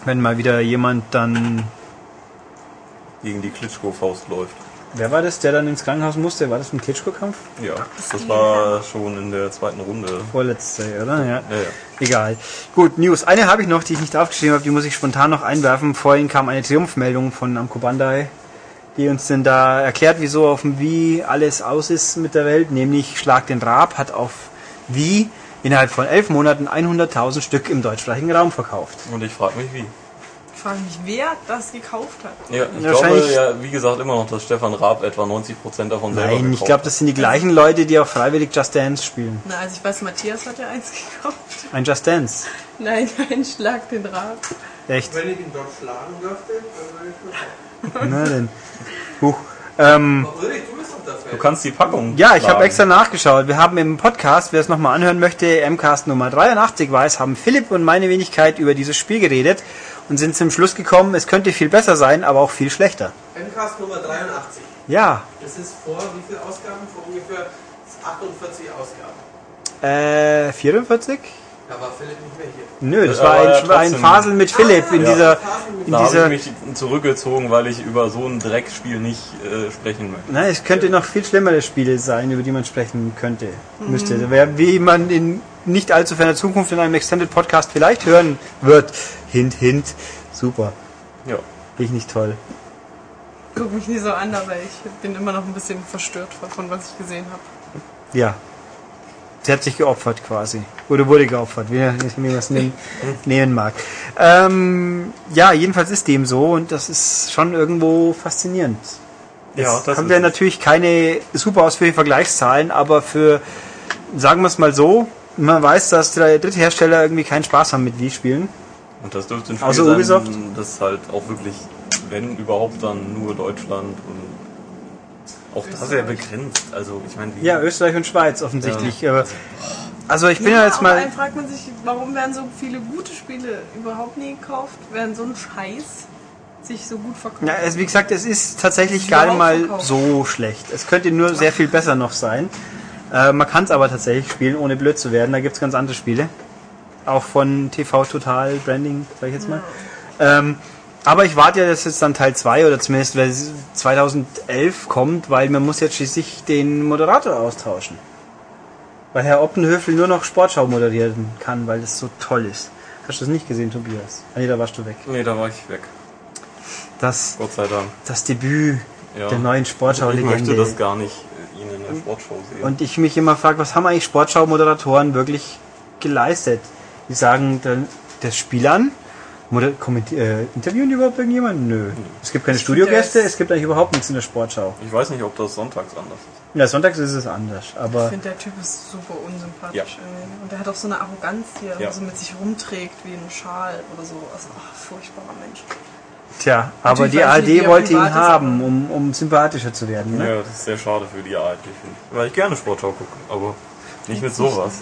Wenn mal wieder jemand dann, Gegen die Klitschko-Faust läuft. Wer war das, der dann ins Krankenhaus musste? War das ein Klitschko-Kampf? Ja, das war schon in der zweiten Runde. Vorletzte, oder? Ja. Ja, ja. Egal. Gut, News. Eine habe ich noch, die ich nicht aufgeschrieben habe, die muss ich spontan noch einwerfen. Vorhin kam eine Triumphmeldung von Namco Bandai, die uns denn da erklärt, wieso auf dem Wii alles aus ist mit der Welt. Nämlich Schlag den Raab hat auf Wii innerhalb von elf Monaten 100.000 Stück im deutschsprachigen Raum verkauft. Und ich frage mich wie. Ich frage mich, wer das gekauft hat. Ja, ich Wahrscheinlich- glaube ja, wie gesagt, immer noch, dass Stefan Raab etwa 90% davon selber Nein, ich glaube, das sind die gleichen Leute, die auch freiwillig Just Dance spielen. Na, also ich weiß, Matthias hat ja eins gekauft. Ein Just Dance. Nein, nein, Schlag den Rab. Echt? Wenn ich ihn dort schlagen dürfte, dann würde ich Na denn. Huch. Ähm. Ulrich, du bist doch Du kannst die Packung. Ja, ich habe extra nachgeschaut. Wir haben im Podcast, wer es nochmal anhören möchte, MCast Nummer 83 weiß, haben Philipp und meine Wenigkeit über dieses Spiel geredet und sind zum Schluss gekommen, es könnte viel besser sein, aber auch viel schlechter. Endcast Nummer 83. Ja, Das ist vor wie viele Ausgaben? Vor ungefähr 48 Ausgaben. äh, 44? Da war Philipp nicht mehr hier. Nö, das Ja, war aber ein, ja, war ein. Fasel mit Philipp in Ja. dieser, in Da habe ich mich zurückgezogen, weil ich über so ein Dreckspiel nicht äh, sprechen möchte. Nein, es könnte noch viel schlimmere Spiele sein, über die man sprechen könnte, müsste. Da wär- Wie man in nicht allzu ferner Zukunft in einem Extended Podcast vielleicht hören wird. Hint, hint. Super. Ja. Bin ich nicht toll. Guck mich nicht so an, aber ich bin immer noch ein bisschen verstört von, von was ich gesehen habe. Ja. Sie hat sich geopfert quasi. Oder wurde geopfert, wie wie man es nehmen, nehmen mag. Ähm, ja, jedenfalls ist dem so und das ist schon irgendwo faszinierend. Ja, Jetzt das haben wir natürlich keine super ausführlichen Vergleichszahlen, aber für, sagen wir es mal so, man weiß, dass drei dritte Hersteller irgendwie keinen Spaß haben mit Wii-Spielen. Und das dürfte ein Spiel Außer sein, Ubisoft? das halt auch wirklich, wenn überhaupt, dann nur Deutschland und auch das ja begrenzt. Also ich meine, Ja, Österreich und Schweiz offensichtlich. Aber, also ich bin ja, jetzt aber mal. dann fragt man sich, warum werden so viele gute Spiele überhaupt nie gekauft, während so ein Scheiß sich so gut verkauft. Ja, also wie gesagt, es ist tatsächlich Ist gar nicht mal verkauft. so schlecht. Es könnte nur sehr viel besser noch sein. Äh, man kann es aber tatsächlich spielen, ohne blöd zu werden. Da gibt es ganz andere Spiele. Auch von TV Total Branding, sag ich jetzt mal. Ähm, aber ich warte ja, dass jetzt dann Teil 2 oder zumindest weil es 2011 kommt, weil man muss jetzt schließlich den Moderator austauschen. Weil Herr Optenhöfel nur noch Sportschau moderieren kann, weil das so toll ist. Hast du das nicht gesehen, Tobias? Ah, nee, da warst du weg. Nee, da war ich weg. Das, Gott sei Dank. das Debüt Ja. der neuen ich Sportschau-Legende. möchte das gar nicht äh, ihn in der Sportshow sehen. Und ich mich immer frage, was haben eigentlich Sportschau-Moderatoren wirklich geleistet? Die sagen dann das Spiel an, äh, interviewen die überhaupt irgendjemanden? Nö. Es gibt keine Studiogäste, es gibt eigentlich überhaupt nichts in der Sportschau. ich weiß nicht, ob das sonntags anders ist. Ja, sonntags ist es anders, Ich aber finde, der Typ ist super unsympathisch. Ja. irgendwie. Und der hat auch so eine Arroganz, die er Ja. so mit sich rumträgt, wie ein Schal oder so. Also, ach, furchtbarer Mensch. tja, aber die ich ARD wollte ihn haben, um, um sympathischer zu werden. Ne? Ja, das ist sehr schade für die ARD, finde ich. Weil ich gerne Sportschau gucke, aber nicht mit sowas.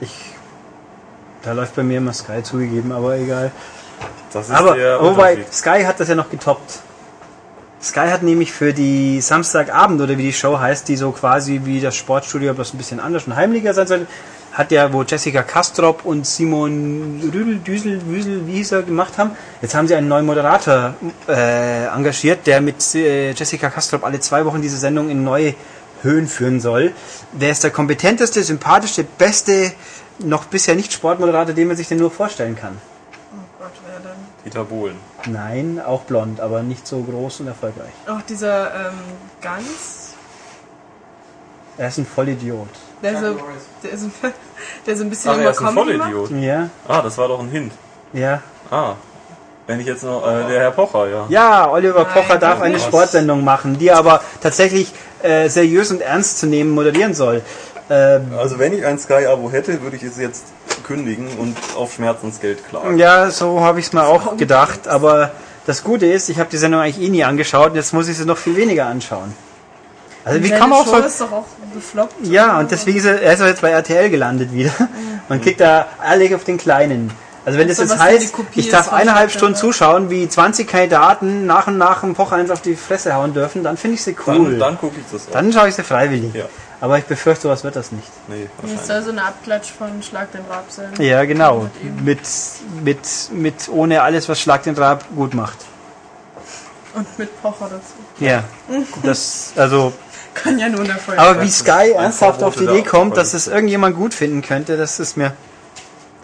Ich, da läuft bei mir immer Sky zugegeben, aber egal. Das ist Aber wobei. Sky hat das ja noch getoppt. Sky hat nämlich für die Samstagabend oder wie die Show heißt, die so quasi wie das Sportstudio, bloß ein bisschen anders und heimlicher sein soll, hat ja, wo Jessica Kastrop und Simon Rüdel, Düsel, Wüsel, wie hieß er, gemacht haben. Jetzt haben sie einen neuen Moderator äh, engagiert, der mit äh, Jessica Kastrop alle zwei Wochen diese Sendung in neue Höhen führen soll. Der ist der kompetenteste, sympathischste, beste, noch bisher nicht Sportmoderator, den man sich denn nur vorstellen kann. Oh Gott, wer denn? Dieter Bohlen. Nein, auch blond, aber nicht so groß und erfolgreich. Auch dieser ähm, Gans, Er ist ein Vollidiot. der so, der ist, ein- der so ein bisschen Ach, er ist ein Comedy macht. Vollidiot. Ja, Ah, das war doch ein Hint. ja. Ah. Wenn ich jetzt noch, äh, der Herr Pocher, ja. Ja, Oliver Nein, Pocher darf eine. Sportsendung machen, die aber tatsächlich äh, seriös und ernst zu nehmen moderieren soll. Ähm, Also wenn ich ein Sky-Abo hätte, würde ich es jetzt kündigen und auf Schmerzensgeld klagen. ja, so habe ich es mir auch gedacht, aber das Gute ist, ich habe die Sendung eigentlich eh nie angeschaut und jetzt muss ich sie noch viel weniger anschauen. Also wie kann man auch Show so... ist doch auch gefloppt. Ja, und deswegen ist er, er ist jetzt bei RTL gelandet wieder. Man kriegt da alle auf den kleinen. Also wenn das So jetzt heißt, ich darf eineinhalb Stunden zuschauen, wie 20 Kandidaten nach und nach im Pocher eins auf die Fresse hauen dürfen, dann finde ich sie Dann, cool. Dann, dann gucke ich das auch. schaue ich sie freiwillig. Ja. Aber ich befürchte, sowas wird das nicht. Nee, Das soll so eine Abklatsch von Schlag den Rab sein. Ja, genau. Mit. Mit, mit, ohne alles, was Schlag den Rab gut macht. Und mit Pocher dazu. Ja. Das, also, Kann ja nur ein Erfolg aber sein. wie Sky ernsthaft auf die Idee der kommt, dass es irgendjemand gut finden könnte, das ist mir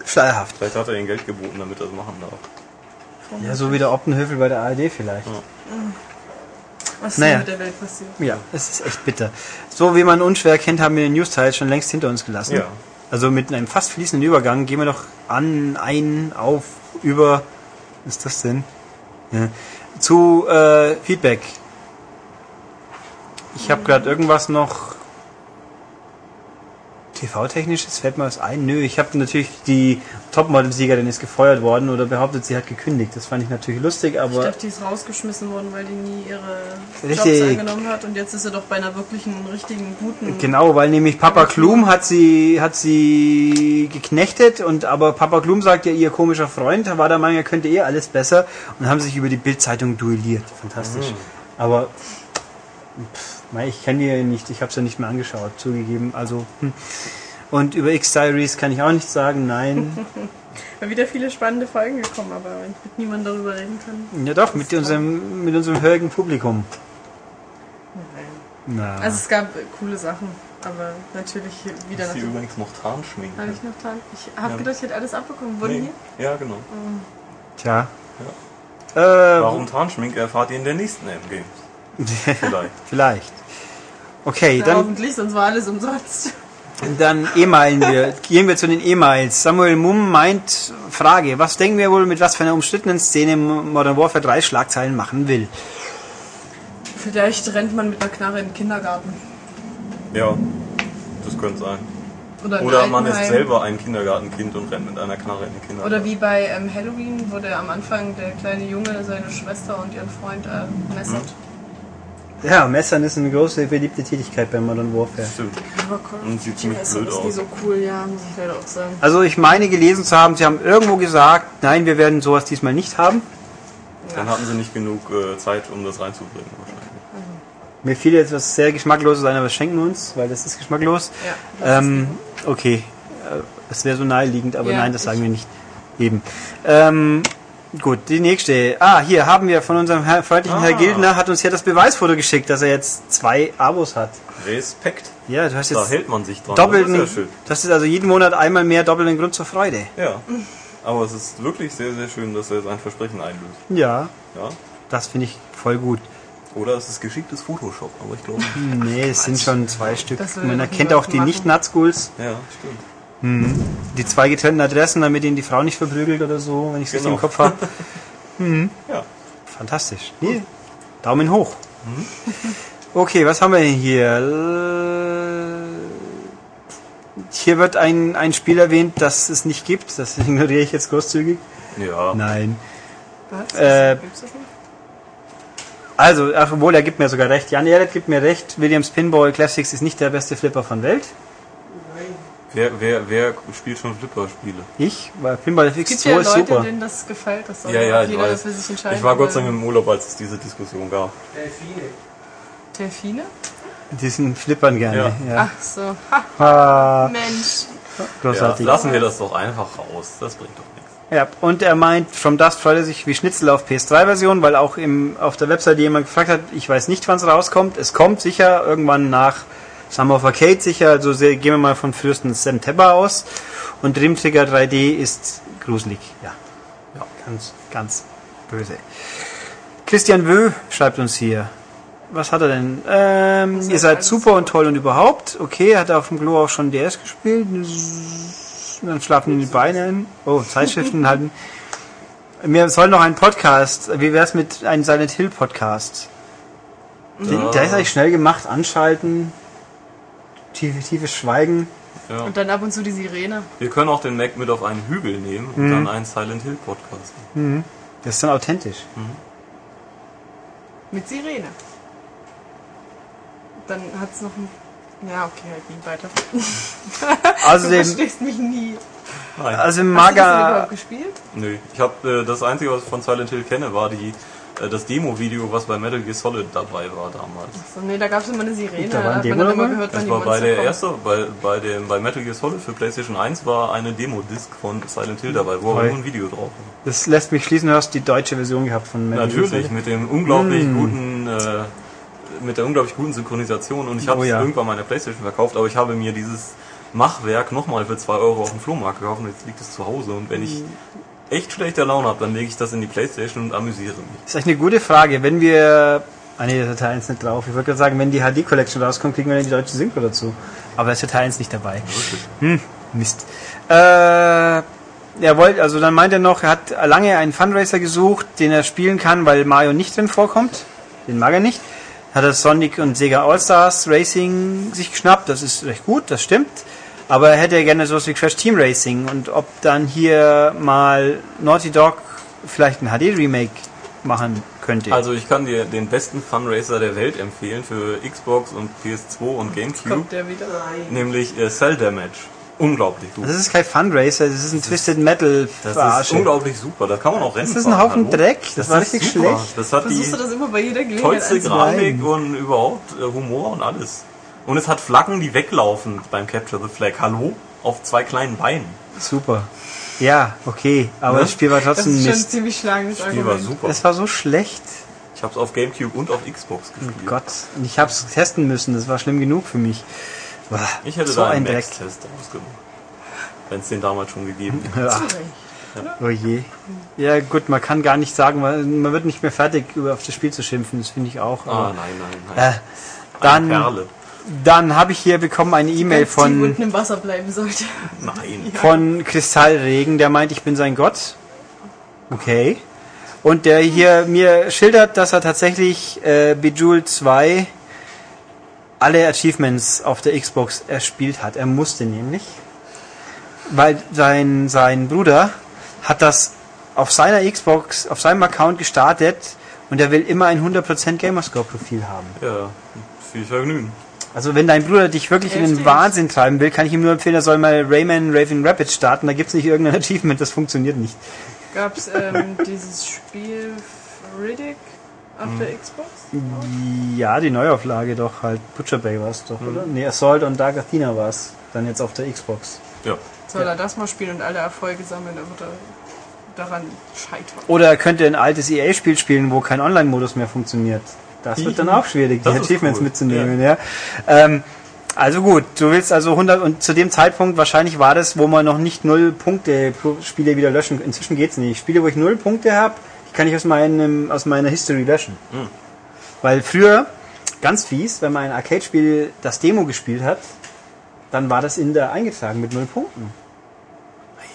schleierhaft. Vielleicht hat er ihnen Geld geboten, damit er es machen darf. Ja, so wie der Optenhöfel bei der ARD vielleicht. Was ist naja. denn mit der Welt passiert? Ja, es ist echt bitter. So wie man unschwer kennt, haben wir den News-Teil schon längst hinter uns gelassen. Ja. Also mit einem fast fließenden Übergang gehen wir doch an, ein, auf, über, was ist das denn? Ja. Zu äh, Feedback. Ich habe gerade irgendwas noch TV-technisches, fällt mir was ein? Nö, ich habe natürlich die Topmodel-Siegerin ist gefeuert worden oder behauptet, sie hat gekündigt. Das fand ich natürlich lustig, Ich aber dachte, die ist rausgeschmissen worden, weil die nie ihre Richtig. Jobs angenommen hat und jetzt ist sie doch bei einer wirklichen, richtigen, guten. Genau, weil nämlich Papa Klum hat sie, hat sie geknechtet und aber Papa Klum sagt ja, ihr komischer Freund war der Meinung, er könnte eh alles besser und haben sich über die Bildzeitung duelliert. Fantastisch. Aber pff, ich kenne die ja nicht, ich habe es ja nicht mehr angeschaut, zugegeben. Also hm. Und über X-Diaries kann ich auch nichts sagen, nein. Mal wieder viele spannende Folgen gekommen, aber mit niemand darüber reden kann. ja doch, mit unserem, mit unserem hörigen Publikum. Nein. Na. Also es gab äh, coole Sachen, aber natürlich wieder Ist sie dem... übrigens noch Tarnschminken? Habe ich noch dran? Ich habe Ja. gedacht, ich hätte alles abbekommen. Wurden Nee. Ja, genau. Tja. Äh, Warum Tarnschminke erfahrt ihr in der nächsten M-Games? Vielleicht. Vielleicht. Okay? Ja, dann, hoffentlich, sonst war alles umsonst. dann E-Mailen wir. Gehen wir zu den E-Mails. Samuel Mumm meint, Frage, was denken wir wohl, mit was für einer umstrittenen Szene Modern Warfare 3 Schlagzeilen machen will? Vielleicht rennt man mit einer Knarre in den Kindergarten. Ja, das könnte sein. Oder, Oder man ist selber ein Kindergartenkind und rennt mit einer Knarre in den Kindergarten. Oder wie bei ähm, Halloween, wo der am Anfang der kleine Junge seine Schwester und ihren Freund äh, messert. Ja, Messern ist eine große beliebte Tätigkeit bei Modern Warfare. Stimmt. Aber Call of Und sieht Duty ziemlich Messer blöd ist nie aus. so cool, ja, muss ich leider auch sagen. Also ich meine gelesen zu haben, sie haben irgendwo gesagt, nein, wir werden sowas diesmal nicht haben. Dann hatten sie nicht genug äh, Zeit, um das reinzubringen wahrscheinlich. Mir fiel jetzt was sehr geschmackloses ein, aber das schenken wir uns, weil das ist geschmacklos. Ja, das Ähm, okay, Äh, es wäre so naheliegend, aber Ja, nein, das sagen wir nicht. Eben. Ähm, gut, die nächste. Ah, hier haben wir von unserem Herr, freundlichen Herr Ah. Gildner, hat uns hier das Beweisfoto geschickt, dass er jetzt zwei Abos hat. Respekt. Ja, du hast Da jetzt hält man sich dran. doppelten, Das ist ja schön. das ist also jeden Monat einmal mehr doppelten Grund zur Freude. Ja. Aber es ist wirklich sehr, sehr schön, dass er sein Versprechen einlöst. Ja, Ja. das finde ich voll gut. Oder es ist geschicktes Photoshop, aber ich glaube. Nee, es sind schon zwei Stück. Man erkennt auch die machen. Nicht-Nutzguls. ja, stimmt. Die zwei getrennten Adressen, damit ihn die Frau nicht verprügelt oder so, wenn ich es richtig Genau. im Kopf habe. Ja. Fantastisch. Nee, Daumen hoch. Okay, was haben wir denn hier? Hier wird ein, ein Spiel erwähnt, das es nicht gibt. Das ignoriere ich jetzt großzügig. Ja. Nein. Was? Äh, Gibt's das nicht? Also, ach, obwohl, er gibt mir sogar recht. Jan Ehret gibt mir recht. Williams Pinball Classics ist nicht der beste Flipper von Welt. Wer, wer, wer spielt schon Flipper-Spiele? Ich, weil Pinball Es gibt FX2 ja ist Leute, super. denen das gefällt. Das soll Ja, ja, ich jeder weiß. für sich entscheiden. Ich war Gott sei Dank im Urlaub, als es diese Diskussion gab. Delfine. Delfine? Diesen Flippern gerne. Ja. Ach so. Ha, Ah, Mensch. Ja, großartig. lassen wir das doch einfach raus. Das bringt doch nichts. Ja, und er meint, From Dust freut er sich wie Schnitzel auf PS3-Version, weil auch im, auf der Webseite jemand gefragt hat, ich weiß nicht, wann es rauskommt. Es kommt sicher irgendwann nach Summer of Arcade sicher, also sehr, gehen wir mal von frühestens September aus. Und Dream Trigger 3D ist gruselig. Ja, ja ganz, ganz böse. Christian Wö schreibt uns hier. Was hat er denn? Ähm, ihr seid super und toll und überhaupt. Okay, hat er auf dem Klo auch schon DS gespielt. Und dann schlafen die Beine ein. Oh, Zeitschriften halten. Wir sollen noch einen Podcast. Wie wär's mit einem Silent Hill Podcast? Ja. Der ist eigentlich schnell gemacht. Anschalten. Tiefe, tiefes Schweigen. Ja. Und dann ab und zu die Sirene. Wir können auch den Mac mit auf einen Hügel nehmen und dann einen Silent Hill Podcast. machen. Das ist dann authentisch. Mit Sirene. Dann hat's noch ein. Ja, okay, halt nie weiter. Du Außerdem, verstehst mich nie. Nein. also im Hast du das Maga, überhaupt gespielt? Nö. Ich habe äh, das einzige, was ich von Silent Hill kenne, war die das Demo-Video, was bei Metal Gear Solid dabei war damals. So, nee, da gab's immer eine Sirene. Da war ein man Demo dann immer dabei? gehört, Das war bei der erste, bei, bei dem bei Metal Gear Solid für PlayStation 1 war eine Demo-Disc von Silent Hill dabei, wo Toll. nur ein Video drauf war. das lässt mich schließen, du hast die deutsche Version gehabt von Metal Gear Natürlich, Solid. mit dem unglaublich guten, äh, mit der unglaublich guten Synchronisation und ich habe Oh es ja. irgendwann meiner Playstation verkauft, aber ich habe mir dieses Machwerk nochmal für 2 Euro auf dem Flohmarkt gekauft und jetzt liegt es zu Hause und wenn ich echt schlechte Laune habe, dann lege ich das in die Playstation und amüsiere mich. Das ist echt eine gute Frage. Wenn wir. Ah nee, der Teil 1 nicht drauf. Ich wollte gerade sagen, wenn die HD Collection rauskommt, kriegen wir dann die deutsche Synchro dazu. Aber da ist der Teil 1 nicht dabei. Hm, Mist. Äh, er wollte, also dann meint er noch, er hat lange einen Fundraiser gesucht, den er spielen kann, weil Mario nicht drin vorkommt. Den mag er nicht. Hat er Sonic und Sega All-Stars Racing sich geschnappt. Das ist recht gut, das stimmt. Aber er hätte gerne sowas wie Crash Team Racing und ob dann hier mal Naughty Dog vielleicht ein HD-Remake machen könnte. Also ich kann dir den besten Funracer der Welt empfehlen für Xbox und PS2 und Gamecube, Kommt der wieder? nämlich äh, Cell Damage. Unglaublich gut. das ist kein Fundracer, das ist ein Twisted Metal Das ist unglaublich super. Da kann man auch Rennen Das ist ein fahren, Haufen hallo? Dreck, das war ist richtig super. schlecht. Das hat die Versuchst du das immer bei jeder Gelegenheit tollste? Grafik und überhaupt äh, Humor und alles. Und es hat Flaggen, die weglaufen beim Capture the Flag. Hallo? Auf zwei kleinen Beinen. Super. Ja, okay, aber Ne? das Spiel war Das trotzdem ist schon ein Mist. ziemlich schlagendes Das Spiel war super. Es war so schlecht. Ich habe es auf Gamecube und auf Xbox gespielt. Oh Gott, und ich hab's testen müssen, das war schlimm genug für mich. Boah, Ich hätte so da ein einen Dreck. Max-Test ausgemacht. Wenn es den damals schon gegeben hätte. Ja, oh je. Ja gut, man kann gar nicht sagen, man, man wird nicht mehr fertig, über auf das Spiel zu schimpfen, das finde ich auch. Ah, nein, nein, nein. äh, dann Eine Perle. Dann habe ich hier bekommen eine E-Mail von, unten im Wasser bleiben sollte. Nein. von Kristallregen, der meint, ich bin sein Gott. Okay. Und der hier mir schildert, dass er tatsächlich äh, Bejeweled 2 alle Achievements auf der Xbox erspielt hat. Er musste nämlich, weil sein, sein Bruder hat das auf seiner Xbox, auf seinem Account gestartet und er will immer ein 100% Gamerscore-Profil haben. Ja, viel Vergnügen. Also wenn dein Bruder dich wirklich in den Heftig. Wahnsinn treiben will, kann ich ihm nur empfehlen, er soll mal Rayman Raving Rapids starten. Da gibt's nicht irgendein Achievement, das funktioniert nicht. Gab es ähm, dieses Spiel Riddick auf der Xbox? Ja, die Neuauflage doch halt. Butcher Bay war es doch, oder? Nee, Assault on Dark Athena war es. Dann jetzt auf der Xbox. Ja. Soll er das mal spielen und alle Erfolge sammeln, wird er daran scheitern. Oder er könnte ein altes EA-Spiel spielen, wo kein Online-Modus mehr funktioniert. Das wird dann auch schwierig, die ist Achievements cool. mitzunehmen, ja. Ähm, also gut, du willst also 100 und zu dem Zeitpunkt wahrscheinlich war das, wo man noch nicht null Punkte pro Spiele wieder löschen. Inzwischen geht's nicht. Spiele, wo ich null Punkte habe, die kann ich aus meinem aus meiner History löschen. Hm. Weil früher ganz fies, wenn man ein Arcade-Spiel das Demo gespielt hat, dann war das in der eingetragen mit null Punkten.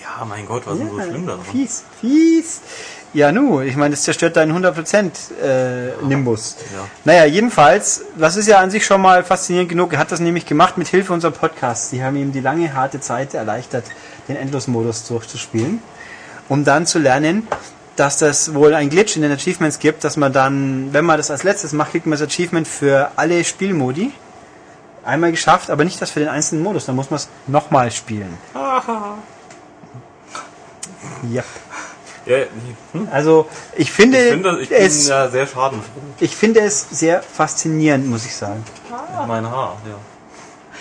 Ja, mein Gott, was ist denn so schlimm daran? Fies, fies. Ja, nu, ich meine, das zerstört deinen 100% äh, Nimbus. Ja. Naja, jedenfalls, das ist ja an sich schon mal faszinierend genug. Er hat das nämlich gemacht mit Hilfe unserer Podcasts. Die haben ihm die lange, harte Zeit erleichtert, den Endlosmodus durchzuspielen, um dann zu lernen, dass das wohl ein Glitch in den Achievements gibt, dass man dann, wenn man das als letztes macht, kriegt man das Achievement für alle Spielmodi. Einmal geschafft, aber nicht das für den einzelnen Modus. Dann muss man es nochmal spielen. Ja. Ja, hm? Also ich finde, Ich finde, ich bin es, ja sehr schadenfroh. ich finde es sehr faszinierend, muss ich sagen. Mein Haar, ja.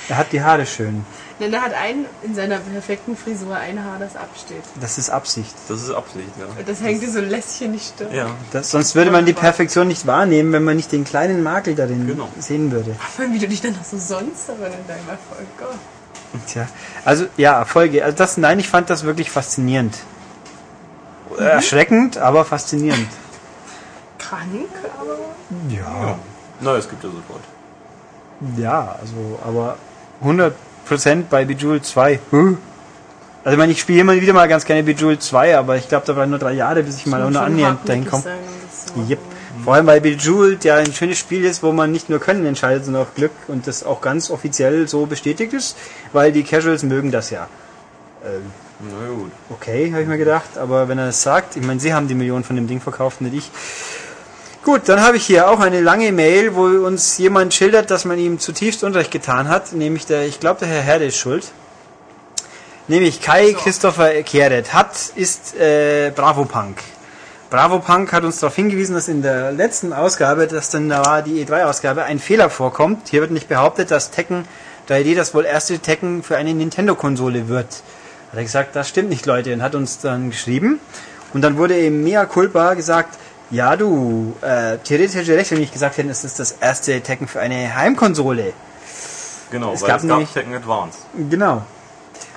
Er hat die Haare schön. Denn er hat einen in seiner perfekten Frisur ein Haar, das absteht. Das ist Absicht. Das ist Absicht, ja. Und das hängt dir so lässig in die Stirn. Ja. Das, sonst würde man die Perfektion nicht wahrnehmen, wenn man nicht den kleinen Makel darin Genau. sehen würde. Vor allem, wie du dich dann noch so sonst aber in deinem Erfolg. Gott. Tja, also ja, Erfolge. Also das, nein, ich fand das wirklich faszinierend. Erschreckend, aber faszinierend. Krank, aber. Ja. Na, es gibt ja sofort. Ja, also, aber 100% bei Bejeweled 2. Huh? Also ich meine, ich spiele immer wieder mal ganz gerne Bejeweled 2, aber ich glaube, da waren nur drei Jahre, bis ich mal schon annähernd dahin komme. Yep. Vor allem, weil Bejeweled ja ein schönes Spiel ist, wo man nicht nur Können entscheidet, sondern auch Glück und das auch ganz offiziell so bestätigt ist, weil die Casuals mögen das ja. Na gut. okay, habe ich mir gedacht, aber wenn er es sagt, ich meine, sie haben die Millionen von dem Ding verkauft, nicht ich. Gut, dann habe ich hier auch eine lange Mail, wo uns jemand schildert, dass man ihm zutiefst Unrecht getan hat, nämlich der, ich glaube, der Herr Herde ist schuld. Nämlich Kai So. Christopher Kehret hat, ist äh, Bravo Punk. Bravo Punk hat uns darauf hingewiesen, dass in der letzten Ausgabe, das dann da war die E3-Ausgabe, ein Fehler vorkommt. Hier wird nicht behauptet, dass Tekken 3D das wohl erste Tekken für eine Nintendo-Konsole wird. Hat er gesagt, das stimmt nicht, Leute, und hat uns dann geschrieben. Und dann wurde eben mea culpa gesagt, ja du, äh, theoretisch hätte ich recht, wenn ich gesagt hätte, es ist das erste Tekken für eine Heimkonsole. Genau, Es weil gab es gab nämlich- Tekken Advance. Genau.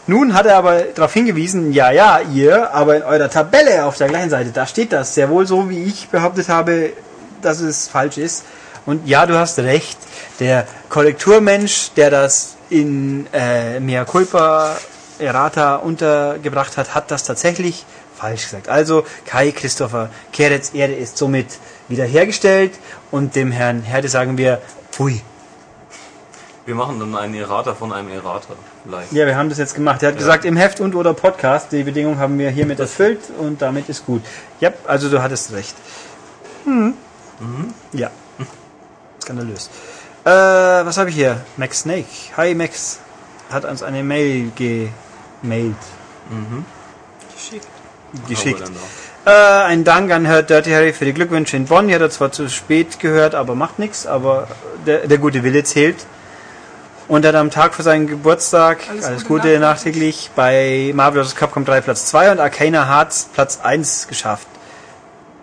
Nun hat er aber darauf hingewiesen, ja, ja, ihr, aber in eurer Tabelle auf der gleichen Seite, da steht das sehr wohl so, wie ich behauptet habe, dass es falsch ist. Und ja, du hast recht, der Korrekturmensch, der das in äh, Mea Culpa Errata untergebracht hat, hat das tatsächlich falsch gesagt. Also Kai Christopher Keretz Erde ist somit wiederhergestellt und dem Herrn Herde sagen wir, pfui. Wir machen dann einen Errater von einem Errater. Vielleicht. Ja, wir haben das jetzt gemacht. Er hat Ja. gesagt, im Heft und oder Podcast, die Bedingung haben wir hiermit erfüllt und damit ist gut. Ja, also du hattest recht. Hm. Ja. Skandalös. Äh, was habe ich hier? Max Snake. Hi Max. Hat uns eine Mail gemailt. Geschickt. Geschickt. Dann Äh, ein Dank an Herr Dirty Harry für die Glückwünsche in Bonn. Die hat er zwar zu spät gehört, aber macht nichts. Aber der, der gute Wille zählt. und hat am Tag vor seinem Geburtstag, alles, Alles Gute, Gute nachträglich, bei Marvel vs. Capcom 3 Platz 2 und Arcana Hearts Platz 1 geschafft.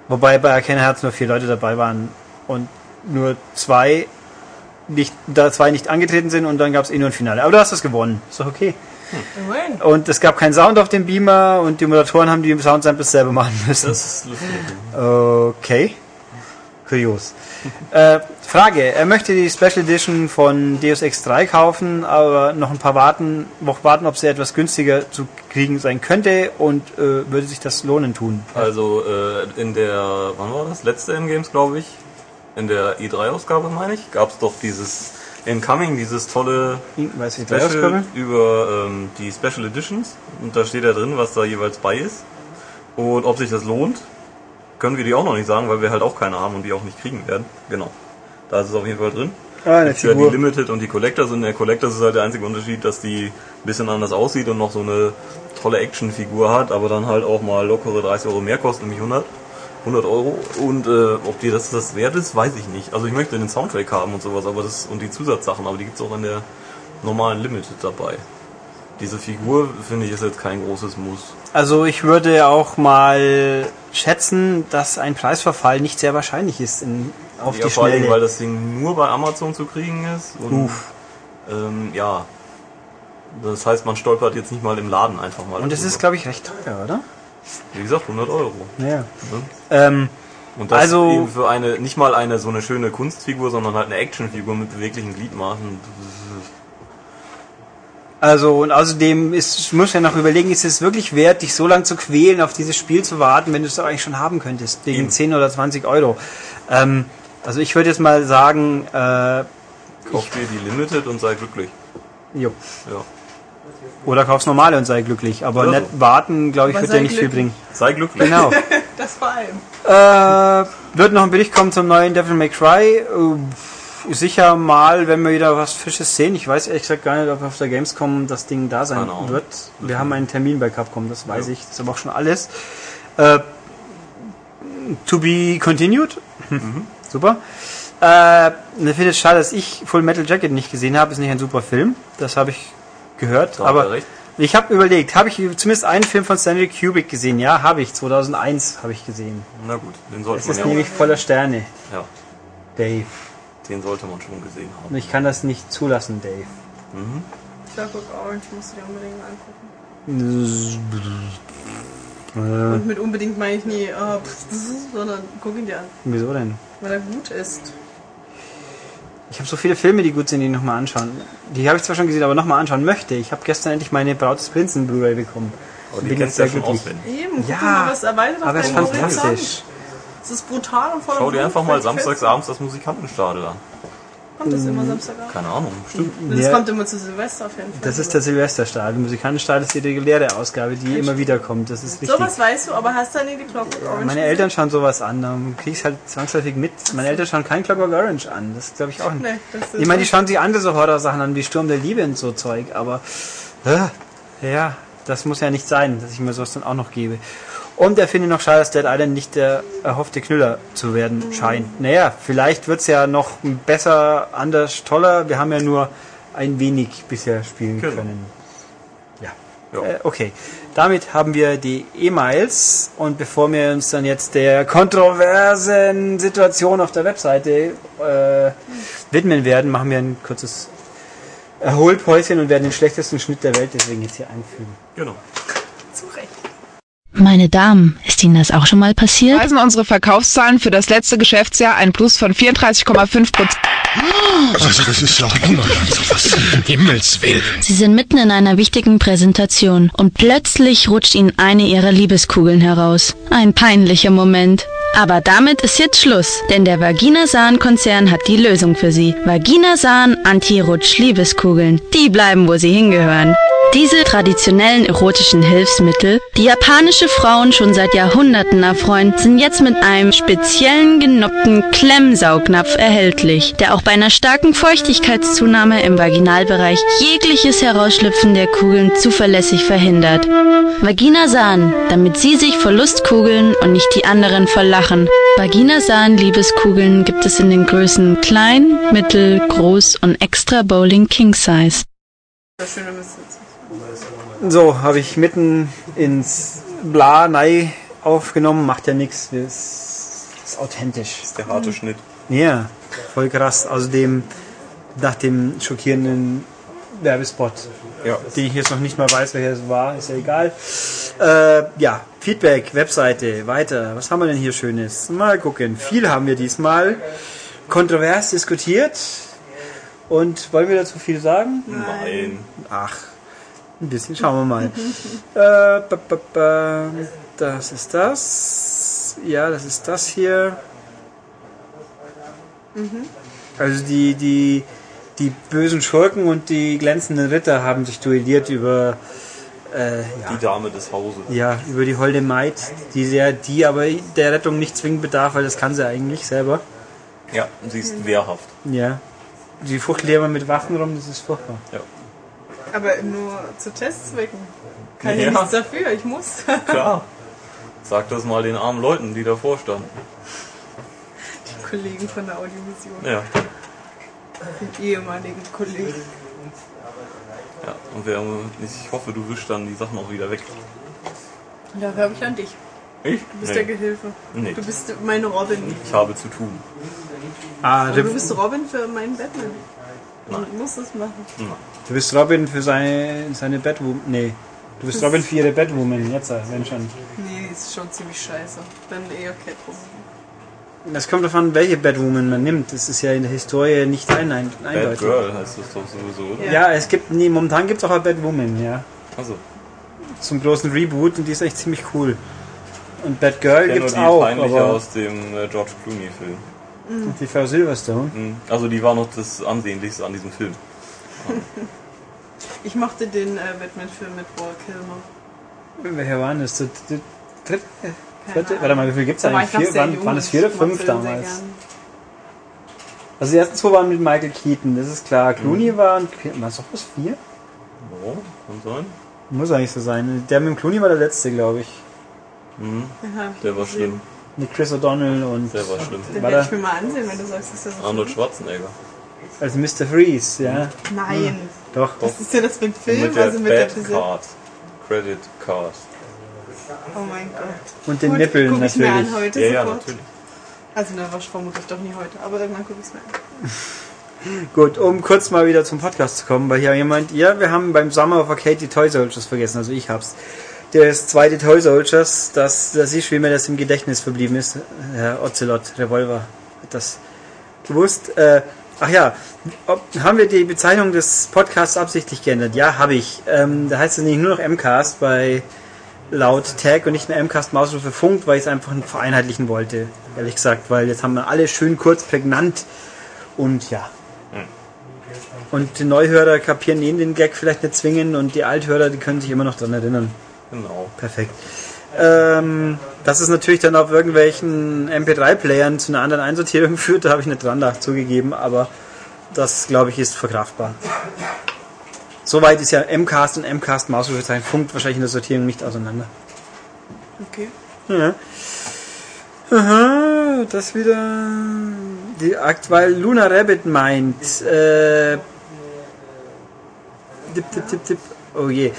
Wobei bei Arcana Hearts nur vier Leute dabei waren und nur zwei nicht, da zwei nicht angetreten sind und dann gab es eh nur ein Finale. Aber du hast das gewonnen. Ist doch okay. Und es gab keinen Sound auf dem Beamer und die Moderatoren haben die Soundsamples selber machen müssen. Das ist lustig. Okay. Kurios. äh, Frage. Er möchte die Special Edition von Deus Ex 3 kaufen, aber noch ein paar warten, Wochen warten, ob sie etwas günstiger zu kriegen sein könnte und äh, würde sich das lohnen tun. Also äh, in der, wann war das? Letzte M-Games, glaube ich. In der E3-Ausgabe, meine ich, gab es doch dieses Incoming, dieses tolle Weiß ich, Special über ähm, die Special Editions. Und da steht ja drin, was da jeweils bei ist. Und ob sich das lohnt, können wir die auch noch nicht sagen, weil wir halt auch keine haben und die auch nicht kriegen werden. Genau. Da ist es auf jeden Fall drin. Ah, eine Für die. Limited und die Collectors. Und der Collectors ist halt der einzige Unterschied, dass die ein bisschen anders aussieht und noch so eine tolle Actionfigur hat, aber dann halt auch mal lockere 30 Euro mehr kostet, nämlich 100. 100 Euro und äh, ob dir das das wert ist, weiß ich nicht. Also ich möchte den Soundtrack haben und sowas, aber das und die Zusatzsachen, aber die gibt's auch in der normalen Limited dabei. Diese Figur finde ich ist jetzt kein großes Muss. Also ich würde auch mal schätzen, dass ein Preisverfall nicht sehr wahrscheinlich ist in, auf Ja, die vor allem, weil das Ding nur bei Amazon zu kriegen ist. Und, Uff. Ähm, ja. Das heißt, man stolpert jetzt nicht mal im Laden einfach mal. Und es ist, glaube ich, recht teuer, oder? Wie gesagt, 100 Euro. Ja. Ne? Ähm, Und das Also- eben für eine, nicht mal eine so eine schöne Kunstfigur, sondern halt eine Actionfigur mit beweglichen Gliedmaßen. Also und außerdem ist, muss ja noch überlegen, ist es wirklich wert, dich so lange zu quälen, auf dieses Spiel zu warten, wenn du es doch eigentlich schon haben könntest, wegen Eben. 10 oder 20 Euro. Ähm, also ich würde jetzt mal sagen, äh, Kauf dir die Limited und sei glücklich. jo. Ja. Oder kauf's normale und sei glücklich, aber Oder nicht so. warten, glaube ich, Aber wird dir nicht viel bringen. Sei glücklich. Genau. Das vor allem. Äh, wird noch ein Bericht kommen zum neuen Devil May Cry. Äh, sicher mal, wenn wir wieder was Fisches sehen. Ich weiß ehrlich gesagt gar nicht, ob auf der Gamescom das Ding da sein Ahnung. wird. Wir haben einen Termin bei Capcom, das weiß ich. Das ist aber auch schon alles. Äh, to be continued. Super. Äh, ich finde es schade, dass ich Full Metal Jacket nicht gesehen habe. Ist nicht ein super Film. Das habe ich gehört. Er aber recht. ich habe überlegt, habe ich zumindest einen Film von Stanley Kubrick gesehen? Ja, habe ich. 2001 habe ich gesehen. Na gut, den sollte Es man ist ja auch, nämlich voller Sterne, ja, Dave. den sollte man schon gesehen Und haben. ich kann das nicht zulassen, Dave. Clockwork Orange musst du dir unbedingt angucken. Und mit unbedingt meine ich nie, äh, pff, pff, sondern guck ihn dir an, Wieso denn? weil er gut ist. Ich habe so viele Filme, die gut sind, die ich nochmal anschauen. Die habe ich zwar schon gesehen, aber nochmal anschauen möchte. Ich habe gestern endlich meine Braut des Prinzen Blu-ray bekommen. Bin die jetzt du ja sehr schon glücklich. Eben, Ja, mal, was erweitert auf Aber es ist deinen fantastisch. Horizont. Es ist brutal und voller Schau dir einfach mal völlig samstags fest. abends das Musikantenstadel an. Kommt das immer Samstagabend? Keine Ahnung, bestimmt. Das Ja. kommt immer zu Silvester auf jeden Fall. Das ist der Silvesterstahl. Der Musikantenstahl ist die reguläre Ausgabe, die immer wieder kommt. Das ist wichtig. Sowas weißt du, aber hast du nie die Clockwork Orange Meine gesehen? Eltern schauen sowas an, dann krieg ich halt zwangsläufig mit. Meine Eltern schauen kein Clockwork Orange an. Das glaube ich auch nicht. Nee, das ist Ich meine, die schauen sich andere so Horror-Sachen an, wie Sturm der Liebe und so Zeug, aber äh, ja, das muss ja nicht sein, dass ich mir sowas dann auch noch gebe. Und er findet noch schade, dass Dead Island nicht der erhoffte Knüller zu werden scheint. Naja, vielleicht wird's ja noch besser, anders, toller. Wir haben ja nur ein wenig bisher spielen Genau. können. Ja. Ja. Äh, okay, damit haben wir die E-Mails und bevor wir uns dann jetzt der kontroversen Situation auf der Webseite äh, widmen werden, machen wir ein kurzes Erholpäuschen und werden den schlechtesten Schnitt der Welt deswegen jetzt hier einfügen. Genau. Meine Damen, ist Ihnen das auch schon mal passiert? weisen unsere Verkaufszahlen für das letzte Geschäftsjahr ein Plus von 34,5 Prozent. Also das ist doch unerhört, sowas. Um Himmels Willen. Sie sind mitten in einer wichtigen Präsentation und plötzlich rutscht Ihnen eine Ihrer Liebeskugeln heraus. Ein peinlicher Moment. Aber damit ist jetzt Schluss, denn der Vagina-Sahn-Konzern hat die Lösung für Sie. Vagina-Sahn Anti-Rutsch-Liebeskugeln. Die bleiben, wo sie hingehören. Diese traditionellen erotischen Hilfsmittel, die japanische Frauen schon seit Jahrhunderten erfreuen, sind jetzt mit einem speziellen genoppten Klemmsaugnapf erhältlich, der auch bei einer starken Feuchtigkeitszunahme im Vaginalbereich jegliches Herausschlüpfen der Kugeln zuverlässig verhindert. Vagina Sahn, damit Sie sich vor Lust kugeln und nicht die anderen verlachen. Vagina Sahn Liebeskugeln gibt es in den Größen klein, mittel, groß und extra Bowling King Size. So, habe ich mitten ins Bla Nei aufgenommen, macht ja nichts. Das ist authentisch. Das ist der harte Schnitt. Ja, voll krass. Außerdem nach dem schockierenden Werbespot, Ja. den ich jetzt noch nicht mal weiß, welcher es war, ist ja egal. Äh, ja, Feedback, Webseite, weiter. Was haben wir denn hier Schönes? Mal gucken. Viel haben wir diesmal kontrovers diskutiert. Und wollen wir dazu viel sagen? Nein. Ach, ein bisschen, schauen wir mal. äh, ba, ba, ba, das ist das. Ja, das ist das hier. Also die, die, die bösen Schurken und die glänzenden Ritter haben sich duelliert über, äh, Die ja, Dame des Hauses. ja, über die holde Maid, die sehr, die aber der Rettung nicht zwingend bedarf, weil das kann sie eigentlich selber. Ja, sie ist wehrhaft. Ja. Die fuchtelt ja immer mit Waffen rum, das ist furchtbar. Aber nur zu Testzwecken. Kann Ja. ich nichts dafür, ich muss. Klar. Sag das mal den armen Leuten, die davor standen. Die Kollegen von der Audiovision. Ja. Den ehemaligen Kollegen. ja. Und wer, ich hoffe, du wischst dann die Sachen auch wieder weg. Dafür habe ich an dich. Ich? Du bist Nee. der Gehilfe. Nee. Du bist meine Robin. Ich habe zu tun. Ah, du bist Robin für meinen Batman. Nein. Und musst es machen. du bist Robin für seine, seine Batwoman. Nee. Du bist Robin für ihre Batwoman, jetzt, äh, wenn schon. Nee, ist schon ziemlich scheiße. Dann eher Catwoman. Das kommt davon, welche Batwoman man nimmt. Das ist ja in der Historie nicht ein, ein, Bad eindeutig. Girl heißt das doch sowieso, oder? Ja, es gibt, nee, momentan gibt es auch eine Batwoman, ja. Also, Zum großen Reboot und die ist echt ziemlich cool. Und Batgirl ich gibt kenne es nur die auch, aus dem äh, George Clooney-Film. Und die Frau Silverstone. Mhm. Also, die war noch das Ansehnlichste an diesem Film. Ich mochte den äh, Batman-Film mit Paul Kilmer. Welcher war denn das? Der dritte? Vierte? Warte mal, wie viel gibt es eigentlich? Vier, waren, jung. waren es vier oder fünf damals? Also die ersten zwei waren mit Michael Keaton, das ist klar. Clooney Mhm. war und war es auch was vier? Oh, kann sein. Muss eigentlich so sein. Der mit dem Clooney war der letzte, glaube ich. Mhm. Der war schlimm. Mit Chris O'Donnell und Der war schlimm. Den werde der- ich mir mal ansehen, wenn du sagst, dass der so Arnold Schwarzenegger. als Mr. Freeze, ja. ist. Nein. Doch. Was ist denn das für ein Film? mit der also mit der Bad Präsenz. Card. Credit Card. Oh mein Gott. Und den Gut, Nippeln guck ich mir natürlich. an heute Ja, ja, sofort. natürlich. Also ne, war vermutlich doch nie heute, aber irgendwann gucke ich es mir an. Gut, um kurz mal wieder zum Podcast zu kommen, weil hier jemand, ja, wir haben beim Summer of Arcade die Toy Soldiers vergessen, also ich hab's. Das zweite Toy Soldiers, das, das ist, wie mir das im Gedächtnis verblieben ist. Herr Ocelot Revolver hat das gewusst. Äh, ach ja, ob, haben wir die Bezeichnung des Podcasts absichtlich geändert? Ja, habe ich. Ähm, da heißt es nicht nur noch MCAST bei laut Tag und nicht mehr MCAST Mausrufe Funk, weil ich es einfach vereinheitlichen wollte, ehrlich gesagt, weil jetzt haben wir alle schön kurz prägnant und ja. Und die Neuhörer kapieren ihn den Gag vielleicht nicht zwingend und die Althörer, die können sich immer noch dran erinnern. Genau. Perfekt. Ähm, dass es natürlich dann auf irgendwelchen MP3-Playern zu einer anderen Einsortierung führt, da habe ich nicht dran nach zugegeben, aber das, glaube ich, ist verkraftbar. Soweit ist ja MCAST und MCAST Mausrufezeichen funkt wahrscheinlich in der Sortierung nicht auseinander. Okay. Ja. Aha, das wieder. Die Akt, weil Luna Rabbit meint. Äh, tipp, tipp, tipp, tipp. Oh je.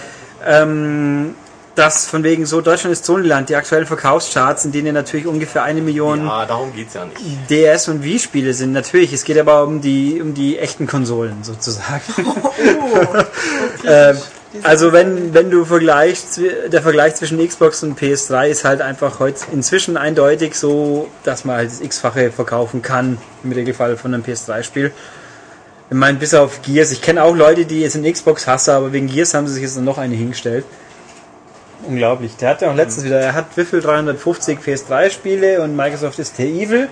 Ähm, das von wegen so Deutschland ist Sonyland, die aktuellen Verkaufscharts, in denen natürlich ungefähr eine Million Ja, darum geht's ja nicht. DS und Wii-Spiele sind. Natürlich, es geht aber um die um die echten Konsolen sozusagen. Oh, Ähm, also wenn, wenn du vergleichst, der Vergleich zwischen Xbox und PS3 ist halt einfach heute inzwischen eindeutig so, dass man halt das X-fache verkaufen kann, im Regelfall von einem PS3-Spiel. Ich meine, bis auf Gears, ich kenne auch Leute, die jetzt in Xbox hassen, aber wegen Gears haben sie sich jetzt noch eine hingestellt. Unglaublich. Der hat ja auch letztens wieder, er hat wie viel 350 PS3-Spiele und Microsoft ist der Evil,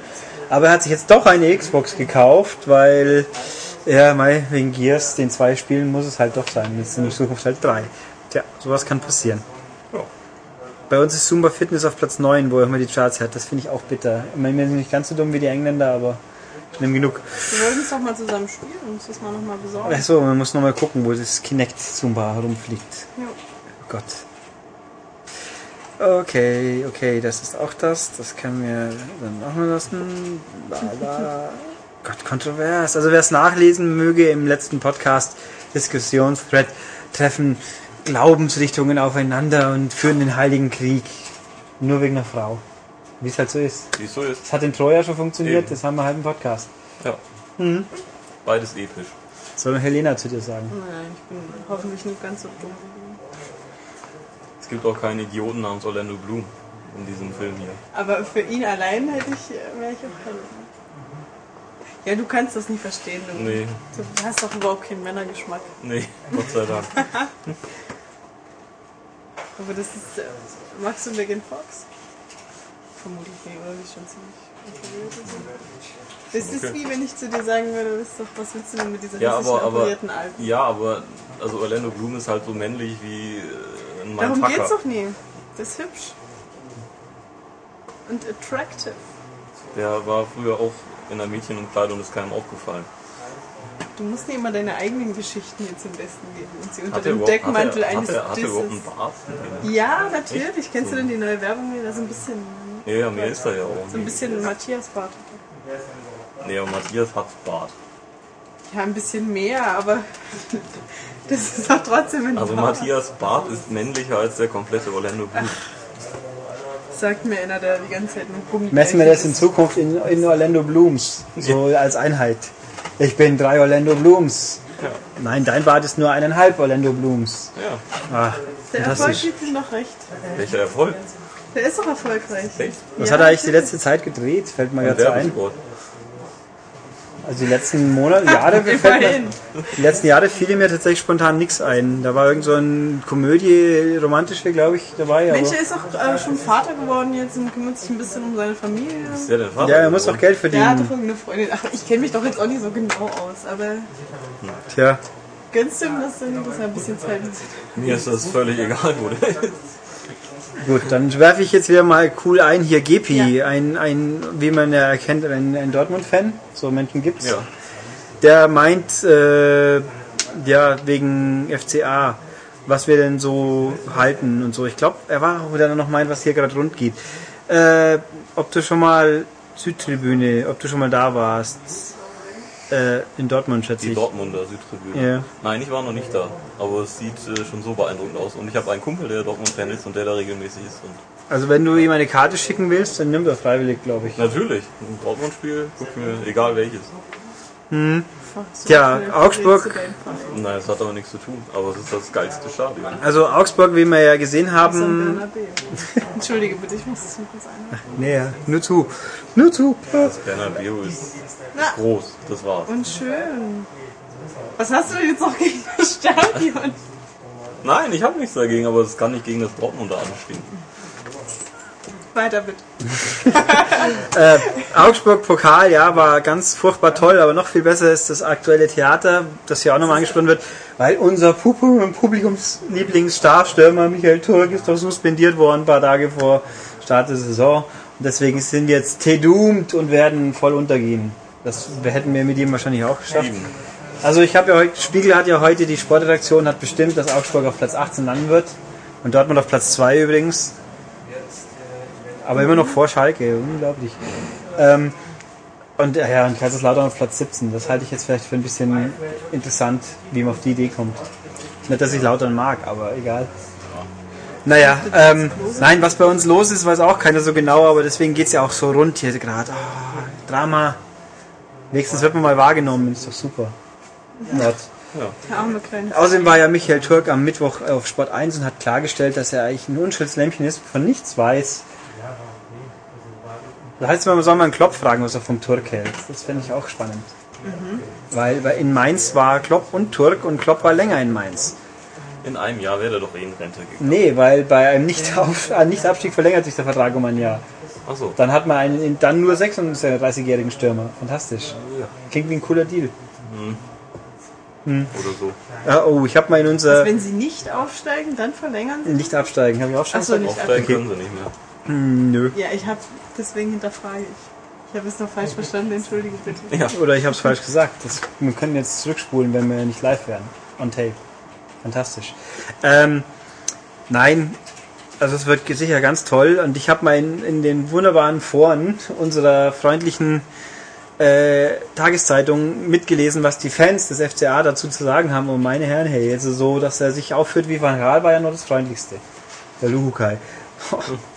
aber er hat sich jetzt doch eine Xbox gekauft, weil Ja, mei, wegen Gears, den zwei Spielen muss es halt doch sein. Jetzt in Zukunft halt drei. Tja, sowas kann passieren. Ja. Bei uns ist Zumba Fitness auf Platz 9, wo er immer die Charts hat. Das finde ich auch bitter. Ich meine, wir sind nicht ganz so dumm wie die Engländer, aber schlimm genug. Wir wollten es doch mal zusammen spielen und uns das mal nochmal besorgen. Achso, man muss nochmal gucken, wo das Kinect Zumba herumfliegt. Ja. Oh Gott. Okay, okay, das ist auch das. Das können wir dann auch mal lassen. Lala. Gott, kontrovers. Also wer es nachlesen möge im letzten Podcast, Diskussionsthread, treffen Glaubensrichtungen aufeinander und führen den Heiligen Krieg. Nur wegen einer Frau. Wie es halt so ist. Wie es so ist. Das hat in Troja schon funktioniert, Eben. das haben wir halt im Podcast. Ja. Mhm. Beides episch. Soll Helena zu dir sagen. Nein, ich bin hoffentlich nicht ganz so dumm. Es gibt auch keinen Idioten namens Orlando Bloom in diesem Film hier. Aber für ihn allein hätte ich, äh, wäre ich auch keine. Ja, du kannst das nicht verstehen. Du, Nee. du hast doch überhaupt keinen Männergeschmack. Nee, Gott sei Dank. Aber das ist. Äh, magst du Megan Fox? Vermutlich nicht, oder? Die ist schon ziemlich unterwürdigt. Das ist Okay. wie wenn ich zu dir sagen würde, wisst doch, was willst du denn mit dieser Ja, aber, aber, Alten? ja, aber also Orlando Bloom ist halt so männlich wie äh, ein Darum Mindfucker. geht's doch nie. Das ist hübsch. Und attractive. Der war früher auch in der Mädchenumkleidung und ist keinem aufgefallen. Du musst nicht immer deine eigenen Geschichten jetzt im Besten geben und sie unter Hat dem Deckmantel hat er, eines hat er, hat er einen Bart? Ja, natürlich. Kennst du denn die neue Werbung? Da so ein bisschen, Ja, ja, mir ist er ja auch. so ein bisschen Matthias Bart. Nee, aber Matthias hat Bart. Ja, ein bisschen mehr, aber das ist auch trotzdem ein Also Bart. Matthias Bart ist männlicher als der komplette Orlando Bloom. Sagt mir einer, der die ganze Zeit nur Gummi. Messen wir das in Zukunft in, in Orlando Blooms, so als Einheit. Ich bin drei Orlando Blooms. Nein, dein Bart ist nur eineinhalb Orlando Blooms. Ja, Ah, Der Erfolg gibt ihm noch recht. welcher Erfolg? Der ist doch erfolgreich. Echt? Was Ja, hat er eigentlich die letzte Zeit gedreht? Fällt mir gerade ein. Werbespot. Also die letzten Monate, Jahre, mir, die letzten Jahre fiel mir tatsächlich spontan nichts ein. Da war irgend so eine Komödie, romantische, glaube ich, dabei. Mensch, er ist auch äh, schon Vater geworden jetzt und kümmert sich ein bisschen um seine Familie. Ist der denn Vater? ja, er muss auch Geld Der hat doch verdienen. irgendeine Freundin. Ach, ich kenne mich doch jetzt auch nicht so genau aus, aber Tja, gönnst du ihm das denn, dass er ein bisschen Zeit hat? Mir ist das völlig egal, wo der ist. Gut, dann werfe ich jetzt wieder mal cool ein. Hier Gepi, Ja. ein, ein, wie man ja erkennt, ein, ein Dortmund-Fan. So Menschen gibt's. Ja. Der meint, äh, ja, wegen FCA, was wir denn so halten und so. Ich glaube, er war auch wieder noch meint, was hier gerade rund geht. Äh, ob du schon mal Südtribüne, ob du schon mal da warst, äh, in Dortmund, schätze Die ich. Dortmunder Südtribüne. Ja. Nein, ich war noch nicht da. Aber es sieht äh, schon so beeindruckend aus. Und ich habe einen Kumpel, der Dortmund-Fan ist und der da regelmäßig ist. Und Also wenn du ihm eine Karte schicken willst, dann nimm das freiwillig, glaube ich. natürlich, ein Dortmund-Spiel, guck mir, egal welches. So Tja, Augsburg-. Nein, es hat aber nichts zu tun. Aber es ist das geilste Stadion. Also Augsburg, wie wir ja gesehen haben. Entschuldige bitte, ich muss das nur kurz ein. nee, nur zu, nur zu. Das Bernabeu ist Na, groß, das war's. und schön. Was hast du denn jetzt noch gegen das Stadion? Nein, ich habe nichts dagegen, aber es kann nicht gegen das Dortmunder anstehen. Weiter bitte. Äh, Augsburg Pokal, ja, war ganz furchtbar toll, aber noch viel besser ist das aktuelle Theater, das hier auch nochmal angesprochen wird, weil unser Publikum, Publikumslieblingsstarstürmer Michael Turk ist doch suspendiert worden, ein paar Tage vor Start der Saison. Und deswegen sind wir jetzt T-doomed und werden voll untergehen. Das hätten wir mit ihm wahrscheinlich auch geschafft. Also ich habe ja heute, Spiegel hat ja heute, die Sportredaktion hat bestimmt, dass Augsburg auf Platz 18 landen wird. Und Dortmund auf Platz 2 übrigens. Aber immer noch vor Schalke, unglaublich. Ähm, und ja, und Kaiserslautern auf Platz 17. Das halte ich jetzt vielleicht für ein bisschen interessant, wie man auf die Idee kommt. Nicht, dass ich Lautern mag, aber egal. Naja, ähm, nein, was bei uns los ist, weiß auch keiner so genau, aber deswegen geht's ja auch so rund hier gerade. Ah, Drama. Wenigstens wird man mal wahrgenommen, ist doch super. Arme kleine. Außerdem war ja Michael Türk am Mittwoch auf Sport 1 und hat klargestellt, dass er eigentlich ein Unschuldslämmchen ist, von nichts weiß. Da heißt es, man soll mal einen Klopp fragen, was er vom Turk hält. Das fände ich auch spannend. Weil, weil in Mainz war Klopp und Turk und Klopp war länger in Mainz. In einem Jahr wäre er doch eh in Rente gegangen. Nee, weil bei einem Nicht-Abstieg verlängert sich der Vertrag um ein Jahr. Achso. Dann hat man einen dann nur 36-jährigen Stürmer. Fantastisch. Klingt wie ein cooler Deal. oder so. Ah, oh, ich habe mal in unser... Wenn sie nicht aufsteigen, dann verlängern sie. Nicht absteigen, habe ich auch schon Achso, nicht Aufsteigen absteigen. können sie nicht mehr. Hm, Nö. Ja, ich habe deswegen hinterfrage ich. Ich habe es noch falsch verstanden, entschuldige bitte. Ja. Oder ich habe es falsch gesagt. Das, wir können jetzt zurückspulen, wenn wir nicht live werden. On tape. Fantastisch. Ähm, nein, also es wird sicher ganz toll. Und ich habe mal in, in den wunderbaren Foren unserer freundlichen äh, Tageszeitung mitgelesen, was die Fans des FCA dazu zu sagen haben. Und meine Herren, hey, jetzt so, dass er sich aufführt wie Van Gaal, war ja nur das Freundlichste. Der Luhukai.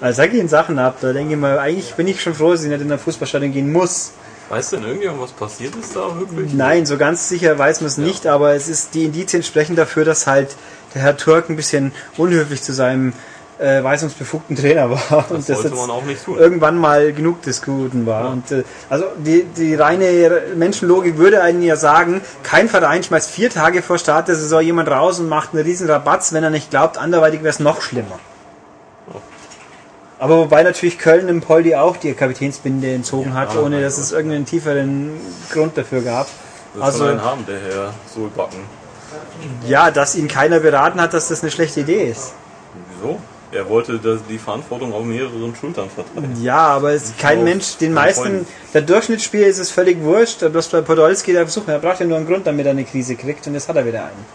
Also da gehen Sachen ab. Da denke ich mal, eigentlich bin ich schon froh, dass ich nicht in der Fußballstadion gehen muss. Weiß denn irgendjemand, was passiert ist da wirklich? Nein, so ganz sicher weiß man es nicht, aber es ist die Indizien sprechen dafür, dass halt der Herr Türk ein bisschen unhöflich zu seinem äh, weisungsbefugten Trainer war und das sollte jetzt man auch nicht tun. irgendwann mal genug des Guten war. Und äh, also die, die reine Menschenlogik würde einen ja sagen, kein Verein schmeißt vier Tage vor Start der Saison jemand raus und macht einen riesen Rabatz, wenn er nicht glaubt, anderweitig wäre es noch schlimmer. Aber wobei natürlich Köln im Poldi auch die Kapitänsbinde entzogen hat, Ja, ohne dass es irgendeinen tieferen Grund dafür gab. Wird Also- einen haben, der Herr Solbacken. Ja, dass ihn keiner beraten hat, dass das eine schlechte Idee ist. Wieso? Er wollte das, die Verantwortung auf mehreren Schultern verteilen. Ja, aber es ist kein Mensch, den meisten, Freunden. der Durchschnittsspieler ist es völlig wurscht, bloß bei Podolski, der versucht, er braucht ja nur einen Grund, damit er eine Krise kriegt und jetzt hat er wieder einen.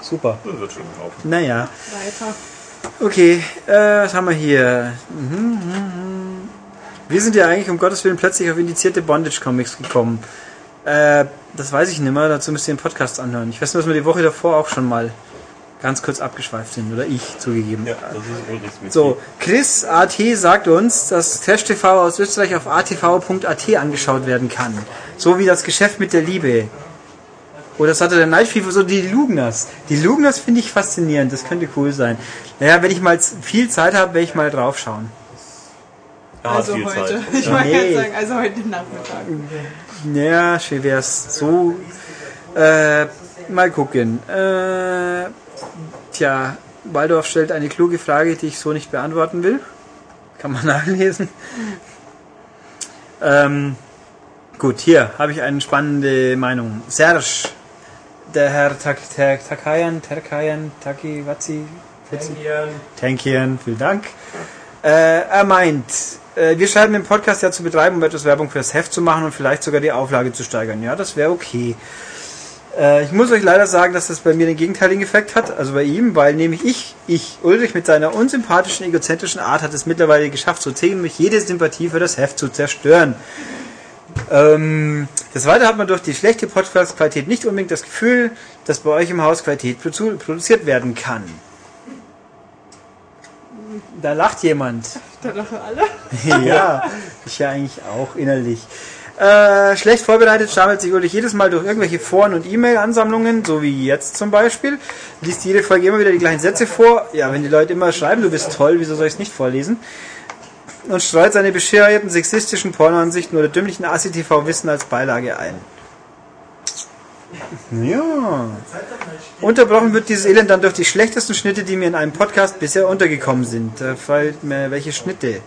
Super. Das wird schon laufen. Naja, Weiter. Okay, äh, was haben wir hier? Mhm, mhm, mhm. Wir sind ja eigentlich um Gottes Willen plötzlich auf indizierte Bondage-Comics gekommen. Äh, das weiß ich nicht mehr, dazu müsst ihr den Podcast anhören. Ich weiß nur, dass wir die Woche davor auch schon mal ganz kurz abgeschweift sind, oder ich zugegeben. Ja, das ist Ulrichs. So, Chris AT sagt uns, dass Trash TV aus Österreich auf atv.at angeschaut werden kann. So wie das Geschäft mit der Liebe. Oder das hatte der Night FIFA, so die Lugners. Die Lugners finde ich faszinierend, das könnte cool sein. Naja, wenn ich mal viel Zeit habe, werde ich mal drauf schauen. Er hat Also viel heute. Zeit. Ich wollte Nee. gerade sagen, also heute Nachmittag. Naja, schön wär's so. Äh, mal gucken. Äh, tja, Waldorf stellt eine kluge Frage, die ich so nicht beantworten will. Kann man nachlesen. Ähm, gut, hier habe ich eine spannende Meinung. Serge, der Herr Tak- Tak- Takayan, Terkayan, Taki, Tankian, vielen Dank. Äh, er meint, äh, wir schreiben den Podcast ja zu betreiben, um etwas Werbung für das Heft zu machen und vielleicht sogar die Auflage zu steigern. Ja, das wäre okay. Äh, ich muss euch leider sagen, dass das bei mir den gegenteiligen Effekt hat, also bei ihm, weil nämlich ich, ich, Ulrich mit seiner unsympathischen, egozentrischen Art hat es mittlerweile geschafft, so ziemlich jede Sympathie für das Heft zu zerstören. Ähm, des Weiteren hat man durch die schlechte Podcast-Qualität nicht unbedingt das Gefühl, dass bei euch im Haus Qualität produ- produziert werden kann. Da lacht jemand. Da lachen alle. ja, ich ja eigentlich auch innerlich. Äh, schlecht vorbereitet stammelt sich Ulrich jedes Mal durch irgendwelche Foren und E-Mail-Ansammlungen, so wie jetzt zum Beispiel. Liest jede Folge immer wieder die gleichen Sätze vor. Ja, wenn die Leute immer schreiben, du bist toll, wieso soll ich es nicht vorlesen? Und streut seine bescheuerten sexistischen Pornoansichten oder dümmlichen ACTV-Wissen als Beilage ein. Ja. Unterbrochen wird dieses Elend dann durch die schlechtesten Schnitte, die mir in einem Podcast bisher untergekommen sind. Da fällt mir welche Schnitte.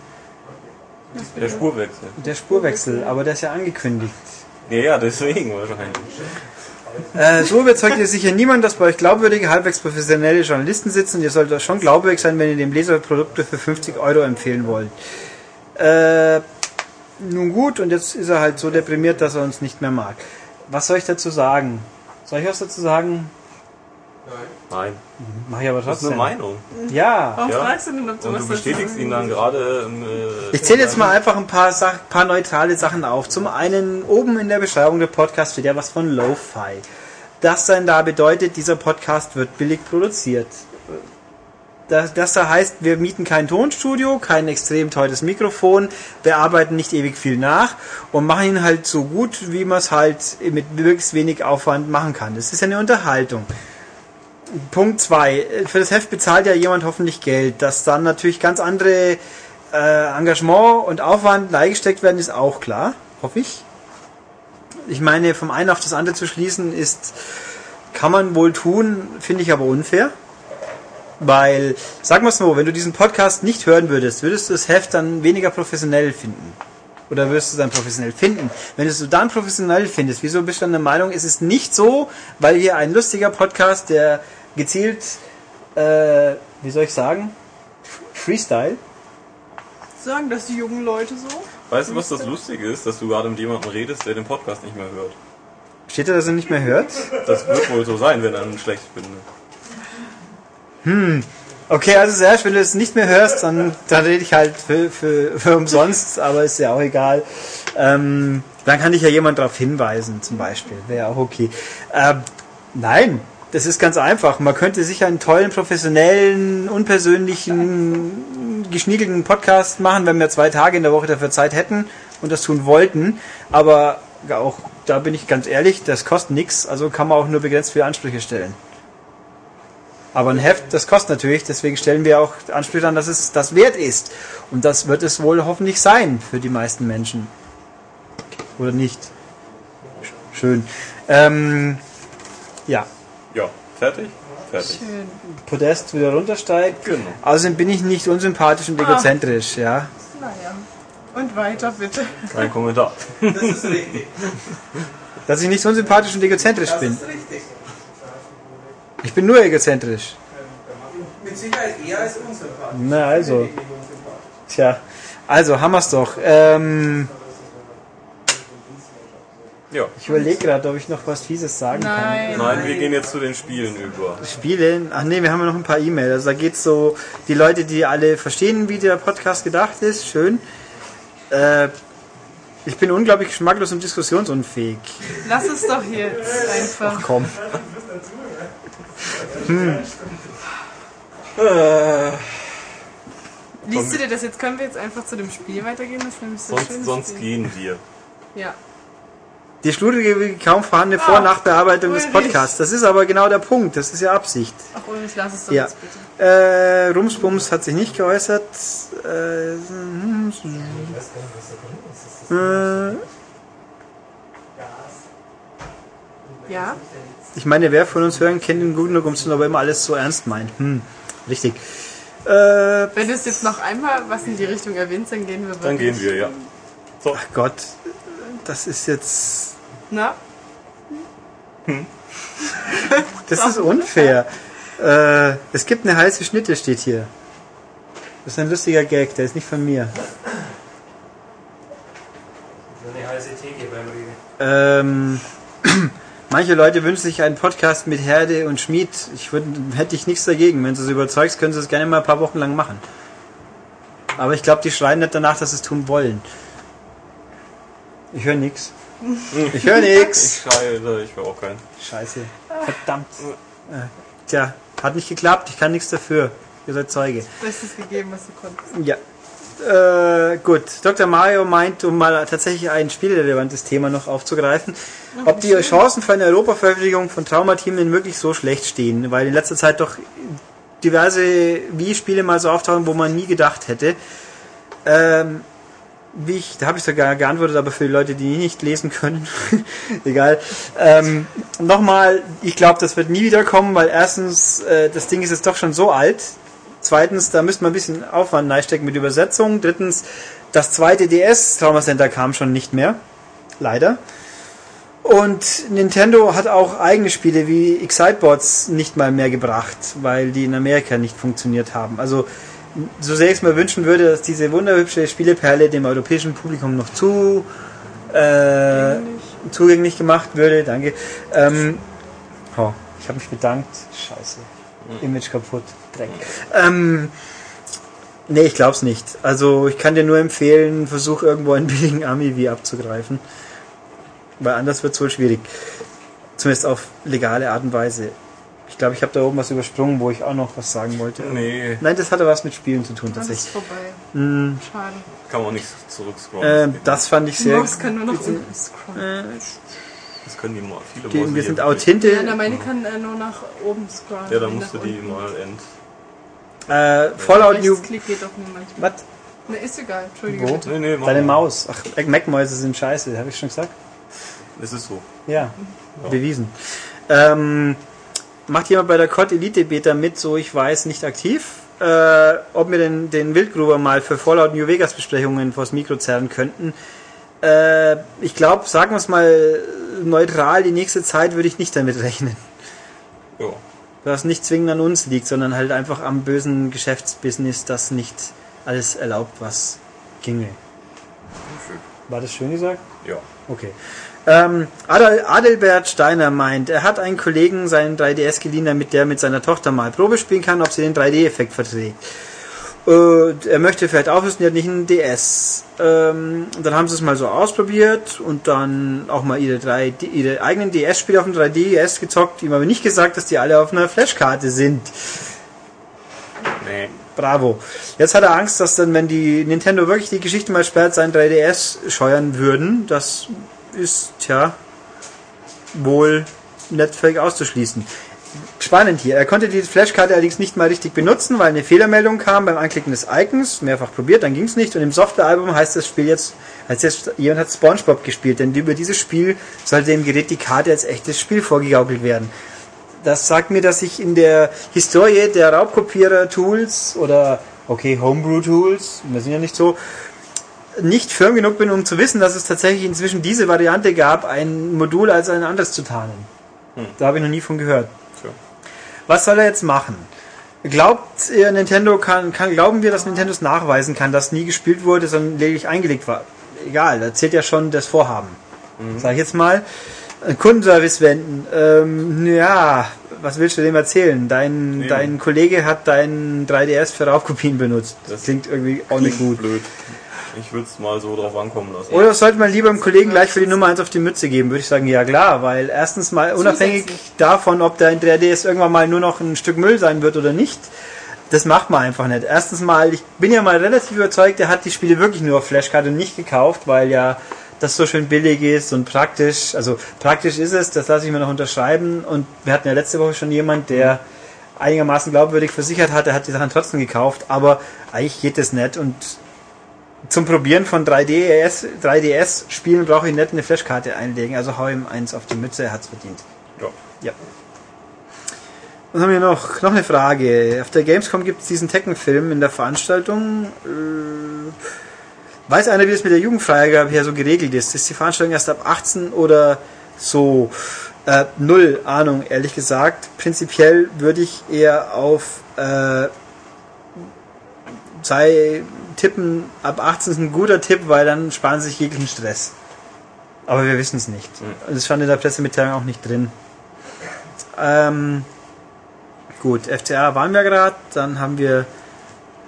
Der Spurwechsel. Der Spurwechsel, aber der ist ja angekündigt. Ja, ja, deswegen wahrscheinlich. Äh, so überzeugt ihr sicher niemand, dass bei euch glaubwürdige, halbwegs professionelle Journalisten sitzen. Ihr solltet schon glaubwürdig sein, wenn ihr dem Leser Produkte für 50 Euro empfehlen wollt. Äh, nun gut, und jetzt ist er halt so deprimiert, dass er uns nicht mehr mag. Was soll ich dazu sagen? Soll ich was dazu sagen? Nein. Mach ich aber Das ist trotzdem. eine Meinung. Ja. Warum Ja. fragst du denn, ob du Und was du dazu bestätigst sagen ihn dann gerade. ähm, äh, Ich zähle jetzt mal einfach ein paar, Sach paar neutrale Sachen auf. Zum einen oben in der Beschreibung der Podcast steht ja was von Lo-Fi. Das dann da bedeutet, dieser Podcast wird billig produziert. Das, das da heißt, wir mieten kein Tonstudio, kein extrem teures Mikrofon, wir arbeiten nicht ewig viel nach und machen ihn halt so gut, wie man es halt mit möglichst wenig Aufwand machen kann. Das ist ja eine Unterhaltung. Punkt zwei: Für das Heft bezahlt ja jemand hoffentlich Geld. Dass dann natürlich ganz andere äh, Engagement und Aufwand reingesteckt werden, ist auch klar, hoffe ich. Ich meine, vom einen auf das andere zu schließen, ist, kann man wohl tun, finde ich aber unfair. Weil, wir es so, wenn du diesen Podcast nicht hören würdest, würdest du das Heft dann weniger professionell finden. Oder wirst du es dann professionell finden? Wenn du es so dann professionell findest, wieso bist du dann der Meinung, es ist nicht so, weil hier ein lustiger Podcast, der gezielt, äh, wie soll ich sagen, Freestyle, Sagen das die jungen Leute so? Weißt du, was das Lustige ist? Dass du gerade mit jemandem redest, der den Podcast nicht mehr hört. steht da, dass er nicht mehr hört? Das wird wohl so sein, wenn er einen schlecht findet. Okay, also Serge, wenn du es nicht mehr hörst, dann, dann rede ich halt für, für, für umsonst, aber ist ja auch egal. Ähm, dann kann dich ja jemand darauf hinweisen, zum Beispiel. Wäre auch okay. Ähm, nein, das ist ganz einfach. Man könnte sicher einen tollen, professionellen, unpersönlichen, geschniegelten Podcast machen, wenn wir zwei Tage in der Woche dafür Zeit hätten und das tun wollten. Aber auch da bin ich ganz ehrlich, das kostet nichts, also kann man auch nur begrenzt viele Ansprüche stellen. Aber ein Heft, das kostet natürlich, deswegen stellen wir auch Ansprüche an, dass es das wert ist. Und das wird es wohl hoffentlich sein für die meisten Menschen. Oder nicht? Sch- Schön. Ähm, ja, Ja, fertig? Fertig. Schön. Podest wieder runtersteigt. Genau. Außerdem bin ich nicht unsympathisch und egozentrisch, ja. Naja. Und weiter bitte. Kein Kommentar. Das ist richtig. Dass ich nicht unsympathisch und egozentrisch Das bin. ist richtig. Ich bin nur egozentrisch. Mit Sicherheit eher als unsympathisch. Na also. Tja, also haben wir's doch. Ähm, Ja. ich überlege gerade, ob ich noch was Fieses sagen kann. Nein. Nein, wir gehen jetzt zu den Spielen über. Spiele. Ach nee, wir haben ja noch ein paar E-Mails. Also da geht's so, die Leute, die alle verstehen, wie der Podcast gedacht ist, schön. Äh, ich bin unglaublich geschmacklos und diskussionsunfähig. Lass es doch jetzt einfach. Komm. Liest du dir das jetzt? Können wir jetzt einfach zu dem Spiel weitergehen? Das ist nämlich so Sonst, schön. sonst gehen wir. Ja. Die studie kaum vorhandene Vor- und Nachbearbeitung des Ulrich. Podcasts. Das ist aber genau der Punkt. Das ist ja Absicht. Ach, Ulrich, lass es doch Ja. jetzt bitte. Äh, Rumsbums hat sich nicht geäußert. Äh, äh, Ja? Ich meine, wer von uns hören kennt den guten Gumsen, aber immer alles so ernst meint. Hm, richtig. Äh, Wenn du es jetzt noch einmal was in die Richtung erwähnst, dann gehen wir wirklich. Dann gehen wir, ja. So, ach Gott, das ist jetzt. Na? Das ist unfair. Äh, es gibt eine heiße Schnitte, steht hier. Das ist ein lustiger Gag, der ist nicht von mir. So eine heiße Theke beim Reden. Ähm, manche Leute wünschen sich einen Podcast mit Herde und Schmied. Ich würd, hätte ich nichts dagegen. Wenn du es überzeugst, können sie es gerne mal ein paar Wochen lang machen. Aber ich glaube, die schreien nicht danach, dass sie es tun wollen. Ich höre nichts. Ich höre ich nichts. schreie, ich will auch keinen. Scheiße. Verdammt. Äh, tja, hat nicht geklappt. Ich kann nichts dafür. Ihr seid Zeuge. Bestes gegeben, was du konntest. Ja. Äh, gut. Dr. Mario meint, um mal tatsächlich ein spielrelevantes Thema noch aufzugreifen, ob die Chancen für eine Europaveröffentlichung von Traumateam denn wirklich so schlecht stehen, weil in letzter Zeit doch diverse Wii-Spiele mal so auftauchen, wo man nie gedacht hätte. Ähm, wie ich, da habe ich sogar geantwortet, aber für die Leute, die nicht lesen können, egal. Ähm, Nochmal, ich glaube, das wird nie wieder kommen, weil erstens, äh, das Ding ist jetzt doch schon so alt. Zweitens, da müsste man ein bisschen Aufwand reinstecken mit Übersetzung. Drittens, das zweite DS Trauma Center kam schon nicht mehr. Leider. Und Nintendo hat auch eigene Spiele wie Excitebots nicht mal mehr gebracht, weil die in Amerika nicht funktioniert haben. Also, so sehr ich es mir wünschen würde, dass diese wunderhübsche Spieleperle dem europäischen Publikum noch zu äh, zugänglich gemacht würde. Danke. Ähm, oh, ich habe mich bedankt. Scheiße. Image kaputt. Dreck. Ähm, nee, ich glaub's nicht. Also ich kann dir nur empfehlen, versuch irgendwo einen billigen Ami-V abzugreifen. Weil anders wird's wohl schwierig. Zumindest auf legale Art und Weise. Ich glaube, ich habe da oben was übersprungen, wo ich auch noch was sagen wollte. Nee, Nein, das hatte was mit Spielen zu tun Das ist tatsächlich. vorbei. Mm, Schade. kann man nicht zurückscrollen. äh, das fand ich Die sehr. Maus kann nur noch unten scrollen. das können die mal viele Die, Mäuse wir sind wirklich. Autinte. Ja, meine kann äh, nur nach oben scrollen. Ja, dann wie musst du die unten. mal end. Äh, Fallout New. Rechtsklick geht doch nur manchmal. Was? Na, ist egal. Entschuldige Wo? bitte. Nee, nee, Deine mal. Maus. Ach, Mac-Mäuse sind scheiße, habe ich schon gesagt? Es ist so. Ja, bewiesen. Ähm, macht jemand bei der COD Elite Beta mit, so ich weiß, nicht aktiv? äh, ob wir den, den Wildgruber mal für Fallout New Vegas Besprechungen vors Mikro zerren könnten. Äh, ich glaube, sagen wir es mal neutral, die nächste Zeit würde ich nicht damit rechnen. Ja. Was nicht zwingend an uns liegt, sondern halt einfach am bösen Geschäftsbusiness, das nicht alles erlaubt, was ginge. War das schön gesagt? Ja. Okay. Ähm, Adel, Adelbert Steiner meint, er hat einen Kollegen seinen 3DS geliehen, damit der mit seiner Tochter mal Probe spielen kann, ob sie den 3D-Effekt verträgt. Und er möchte vielleicht aufrüsten, er hat nicht einen DS. Ähm, dann haben sie es mal so ausprobiert und dann auch mal ihre, 3, ihre eigenen DS-Spiele auf dem 3DS gezockt. Ihm aber nicht gesagt, dass die alle auf einer Flashkarte sind. Nee. Bravo. Jetzt hat er Angst, dass dann, wenn die Nintendo wirklich die Geschichte mal sperrt, sein 3DS scheuern würden. Das ist, tja, wohl nicht völlig auszuschließen. Spannend hier. Er konnte die Flashkarte allerdings nicht mal richtig benutzen, weil eine Fehlermeldung kam beim Anklicken des Icons. Mehrfach probiert, dann ging es nicht. Und im Softwarealbum heißt das Spiel jetzt, als jetzt jemand hat SpongeBob gespielt, denn über dieses Spiel sollte dem Gerät die Karte als echtes Spiel vorgegaukelt werden. Das sagt mir, dass ich in der Historie der Raubkopierer-Tools oder, okay, Homebrew-Tools, wir sind ja nicht so, nicht firm genug bin, um zu wissen, dass es tatsächlich inzwischen diese Variante gab, ein Modul als ein anderes zu tarnen. Da habe ich noch nie von gehört. Was soll er jetzt machen? Glaubt ihr, Nintendo kann, kann, glauben wir, dass Nintendo es nachweisen kann, dass nie gespielt wurde, sondern lediglich eingelegt war? Egal, da zählt ja schon das Vorhaben. Sag ich jetzt mal. Kundenservice wenden. Ähm, ja, was willst du dem erzählen? Dein, Eben. dein Kollege hat deinen 3DS für Raubkopien benutzt. Das Das klingt irgendwie auch nicht gut. Blöd. Ich würde es mal so drauf ankommen lassen. Oder sollte man lieber dem Kollegen gleich für die Nummer 1 auf die Mütze geben? Würde ich sagen, ja klar, weil erstens mal unabhängig davon, ob dein 3DS irgendwann mal nur noch ein Stück Müll sein wird oder nicht, das macht man einfach nicht. Erstens mal, ich bin ja mal relativ überzeugt, er hat die Spiele wirklich nur auf Flashkarte und nicht gekauft, weil ja das so schön billig ist und praktisch. Also praktisch ist es, das lasse ich mir noch unterschreiben. Und wir hatten ja letzte Woche schon jemand, der einigermaßen glaubwürdig versichert hat, er hat die Sachen trotzdem gekauft, aber eigentlich geht das nicht und zum Probieren von 3DS, 3DS-Spielen brauche ich nicht eine Flashkarte einlegen, also hau ihm eins auf die Mütze, er hat's verdient. Ja. Ja. Was haben wir noch? Noch eine Frage. Auf der Gamescom gibt es diesen Tekken-Film in der Veranstaltung. Äh, weiß einer, wie das mit der Jugendfreigabe hier so geregelt ist? Ist die Veranstaltung erst ab 18 oder so? Äh, null Ahnung, ehrlich gesagt. Prinzipiell würde ich eher auf äh, sei tippen, ab 18 ist ein guter Tipp, weil dann sparen sie sich jeglichen Stress. Aber wir wissen es nicht. Es stand in der Pressemitteilung auch nicht drin. Ähm, gut, FCA waren wir gerade, dann haben wir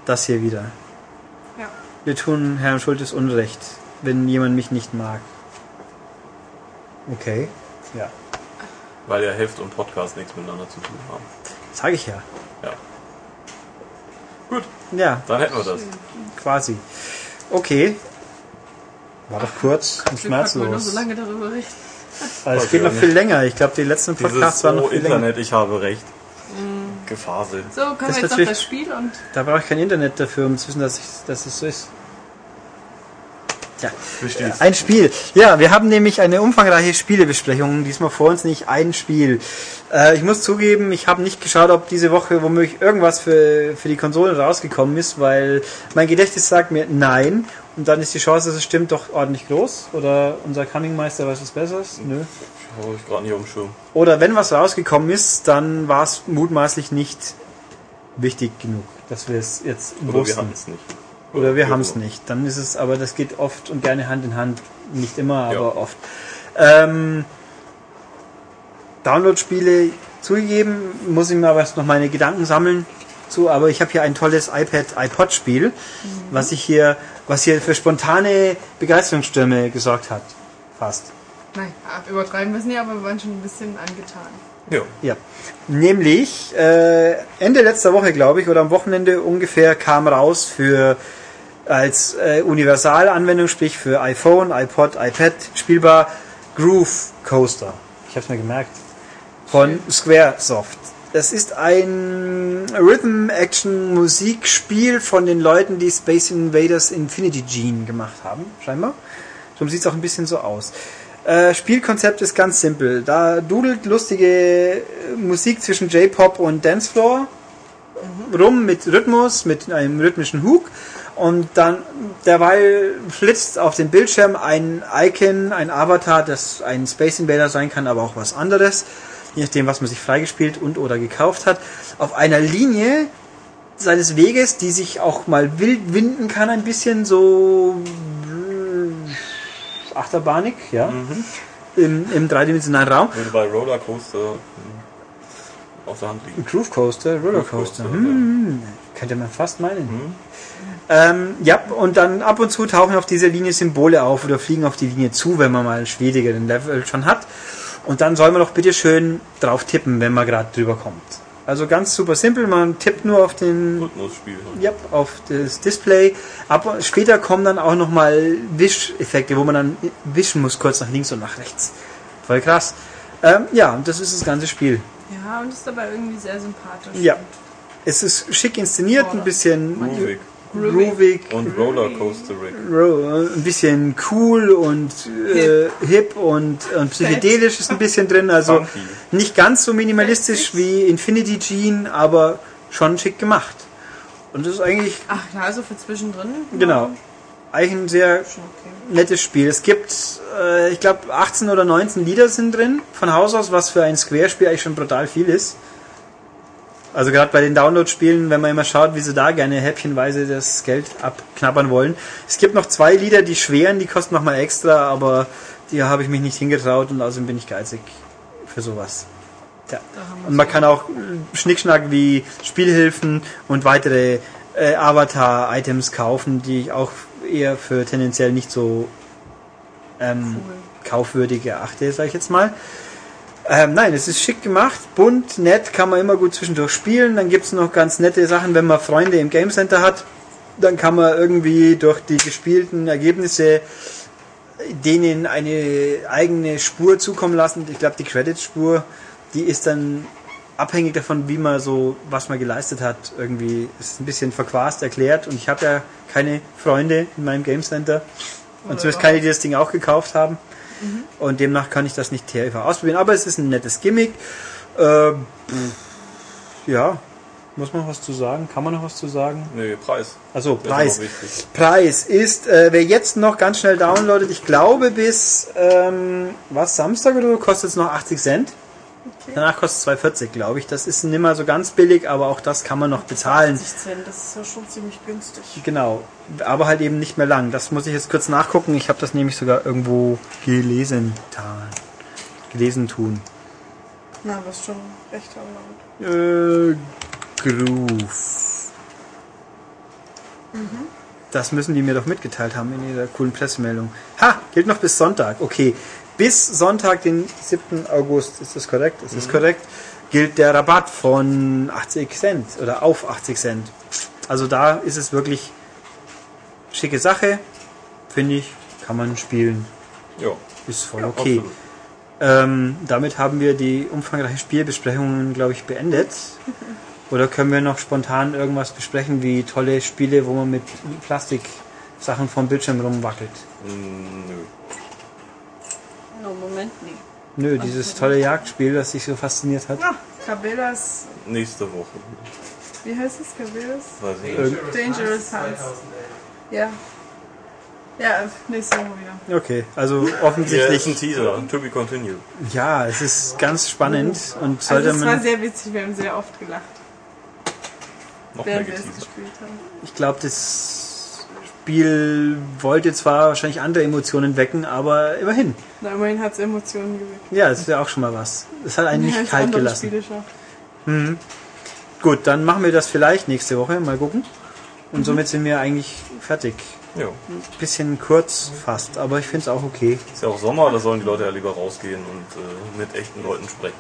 das hier wieder. Ja. Wir tun Herrn Schultes Unrecht, wenn jemand mich nicht mag. Okay. Ja. Weil ja Heft und Podcast nichts miteinander zu tun haben. Sag ich ja. Ja. Gut, Ja, dann hätten wir das. Quasi. Okay. War doch kurz und schmerzlos. so lange darüber reden. Aber es geht noch auch viel länger. Ich glaube, die letzten Podcasts Dieses waren noch oh, viel länger. Internet, ich habe recht. Gefaselt. So, können Das wir jetzt auf das Spiel und Da brauche ich kein Internet dafür, um zu wissen, dass, ich, dass es so ist. Tja, Verstehst. ein Spiel. Ja, wir haben nämlich eine umfangreiche Spielebesprechung. Diesmal vor uns nicht ein Spiel. Äh, ich muss zugeben, ich habe nicht geschaut, ob diese Woche womöglich irgendwas für, für die Konsolen rausgekommen ist, weil mein Gedächtnis sagt mir nein. Und dann ist die Chance, dass es stimmt, doch ordentlich groß. Oder unser Cunningmeister weiß was Besseres? Nö. Habe ich gerade nicht auf dem Schirm. Oder wenn was rausgekommen ist, dann war es mutmaßlich nicht wichtig genug, dass wir es jetzt Oder wir haben es nicht. Oder wir haben es nicht. Dann ist es, aber das geht oft und gerne Hand in Hand. Nicht immer, Ja. aber oft. Ähm, Download-Spiele zugegeben, muss ich mir aber erst noch meine Gedanken sammeln zu, aber ich habe hier ein tolles iPad, iPod-Spiel, was ich hier, was hier für spontane Begeisterungsstürme gesorgt hat. Fast. nein, übertreiben wir es nicht, aber wir waren schon ein bisschen angetan. Ja. Ja. Nämlich äh, Ende letzter Woche, glaube ich, oder am Wochenende ungefähr kam raus für als äh, Universalanwendung, sprich für iPhone, iPod, iPad spielbar Groove Coaster. Ich habe es mir gemerkt. Von Squaresoft. Das ist ein Rhythm-Action-Musikspiel von den Leuten, die Space Invaders Infinity Gene gemacht haben, scheinbar. So sieht es auch ein bisschen so aus. Äh, Spielkonzept ist ganz simpel. Da dudelt lustige äh, Musik zwischen J-Pop und Dancefloor. rum mit Rhythmus, mit einem rhythmischen Hug. Und dann derweil flitzt auf dem Bildschirm ein Icon, ein Avatar, das ein Space Invader sein kann, aber auch was anderes, je nachdem, was man sich freigespielt und oder gekauft hat, auf einer Linie seines Weges, die sich auch mal wild winden kann, ein bisschen so äh, achterbahnig, ja, im, im dreidimensionalen Raum. Würde bei Rollercoaster hm, auf der Hand liegen. Groove Coaster, Rollercoaster. Coaster, Hm, könnte man fast meinen. Ähm, ja, und dann ab und zu tauchen auf dieser Linie Symbole auf oder fliegen auf die Linie zu, wenn man mal einen schwierigeren Level schon hat. Und dann soll man doch bitte schön drauf tippen, wenn man gerade drüber kommt. Also ganz super simpel, man tippt nur auf den Rhythmusspiel. ja, auf das Display. Ab, später kommen dann auch nochmal Wisch-Effekte, wo man dann wischen muss, kurz nach links und nach rechts. Voll krass. Ähm, ja, und das ist das ganze Spiel. Ja, und ist dabei irgendwie sehr sympathisch. Ja. Es ist schick inszeniert, ein bisschen Groovig. Groovig, Und Rollercoaster-Rig. ro- ein bisschen cool und äh, hip und, und psychedelisch ist ein bisschen drin. Also Funky. nicht ganz so minimalistisch wie Infinity Gene, aber schon schick gemacht. Und das ist eigentlich, Ach, ja, also für zwischendrin. genau, eigentlich ein sehr nettes Spiel. Es gibt, äh, ich glaube, 18 oder 19 Lieder sind drin von Haus aus, was für ein Square-Spiel eigentlich schon brutal viel ist. Also gerade bei den Download-Spielen, wenn man immer schaut, wie sie da gerne häppchenweise das Geld abknabbern wollen. Es gibt noch zwei Lieder, die schweren, die kosten nochmal extra, aber die habe ich mich nicht hingetraut und außerdem bin ich geizig für sowas. Ja. Und man kann auch Schnickschnack wie Spielhilfen und weitere äh, Avatar-Items kaufen, die ich auch eher für tendenziell nicht so ähm, kaufwürdig erachte, sage ich jetzt mal. Ähm, nein, es ist schick gemacht, bunt, nett, kann man immer gut zwischendurch spielen. Dann gibt es noch ganz nette Sachen, wenn man Freunde im Game Center hat. Dann kann man irgendwie durch die gespielten Ergebnisse denen eine eigene Spur zukommen lassen. Ich glaube, die Credit-Spur, die ist dann abhängig davon, wie man so, was man geleistet hat, irgendwie ist ein bisschen verquast erklärt. Und ich habe ja keine Freunde in meinem Game Center. Und zumindest keine, die das Ding auch gekauft haben. Und demnach kann ich das nicht TV ausprobieren. Aber es ist ein nettes Gimmick. Äh, ja, muss man noch was zu sagen? Kann man noch was zu sagen? Nee, Preis. Also ist Preis. wichtig. Preis ist, äh, wer jetzt noch ganz schnell downloadet, ich glaube bis ähm, was Samstag oder so kostet es noch 80 Cent. Danach kostet es 2,40, glaube ich. Das ist nicht mehr so ganz billig, aber auch das kann man noch bezahlen. 80 Cent, das ist ja schon ziemlich günstig. Genau, aber halt eben nicht mehr lang. Das muss ich jetzt kurz nachgucken. Ich habe das nämlich sogar irgendwo gelesen. Gelesen tun. Na, was schon recht lang. Äh, Groove. Das müssen die mir doch mitgeteilt haben in ihrer coolen Pressemeldung. Ha, gilt noch bis Sonntag. Okay, bis Sonntag, den 7. August, ist das korrekt? Ist das korrekt? Gilt der Rabatt von 80 Cent oder auf 80 Cent. Also da ist es wirklich schicke Sache, finde ich, kann man spielen. Ja, Ist voll okay. absolut. Ähm, damit haben wir die umfangreichen Spielbesprechungen, glaube ich, beendet. Oder können wir noch spontan irgendwas besprechen, wie tolle Spiele, wo man mit Plastiksachen vom Bildschirm rumwackelt? Mm, Nö. Moment, nee. Nö, dieses tolle Jagdspiel, das sich so fasziniert hat. Ah, Cabela's, Nächste Woche. wie heißt es? Cabela's? Weiß ich nicht. Dangerous Hunts. Ja. Ja, nächste Woche wieder. Okay, also Hier ist offensichtlich, ein Teaser. To be continued. ja, es ist ganz spannend und sollte Also es war man, sehr witzig, wir haben sehr oft gelacht, Noch mehr während wir es geteasert. gespielt haben. ich glaube, das Spiel wollte zwar wahrscheinlich andere Emotionen wecken, aber immerhin. Na, immerhin hat es Emotionen geweckt. Ja, das ist ja auch schon mal was. Es hat einen Mehr nicht kalt gelassen. Schafft. Gut, dann machen wir das vielleicht nächste Woche. Mal gucken. Und Mhm. somit sind wir eigentlich fertig. Ja. Bisschen kurz fast, aber ich finde es auch okay. Ist ja auch Sommer, da sollen die Leute ja lieber rausgehen und äh, mit echten Leuten sprechen,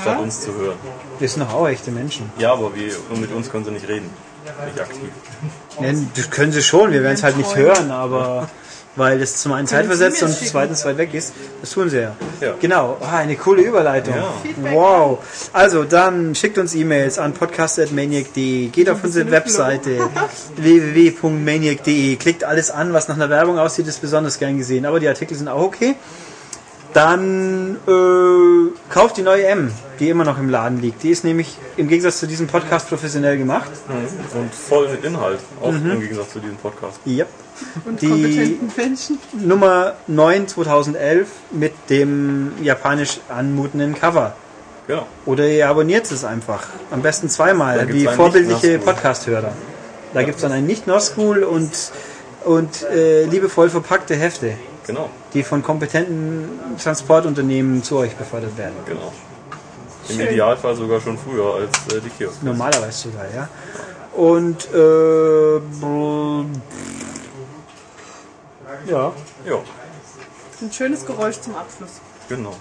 statt uns zu hören. Wir sind doch auch echte Menschen. Ja, aber wir, mit uns können sie nicht reden. Nicht aktiv. Ja, das können sie schon, wir werden es halt nicht hören, aber weil es zum einen Zeit versetzt und schicken? zweitens weit weg ist. Das tun sie ja. Ja. Genau, ah, eine coole Überleitung. Ja. Wow. Also dann schickt uns E-Mails an podcast.maniac.de, geht auf unsere Webseite www.maniac.de, klickt alles an, was nach einer Werbung aussieht, ist besonders gern gesehen. Aber die Artikel sind auch okay. Dann äh, kauft die neue M, die immer noch im Laden liegt. Die ist nämlich im Gegensatz zu diesem Podcast professionell gemacht. Und voll mit Inhalt, auch im Gegensatz zu diesem Podcast. Yep. Und Die- kompetenten Menschen. Nummer 9 2011 mit dem japanisch anmutenden Cover. Genau. Oder ihr abonniert es einfach. Am besten zweimal, wie vorbildliche. Podcast-Hörer. Da gibt es dann ein Nicht-Norschool und, und äh, liebevoll verpackte Hefte, Genau, die von kompetenten Transportunternehmen zu euch befördert werden. genau. Im Idealfall sogar schon früher als äh, die Kiosk. Normalerweise sogar, ja. Und äh, ja. Ja, Ein schönes Geräusch zum Abschluss. genau.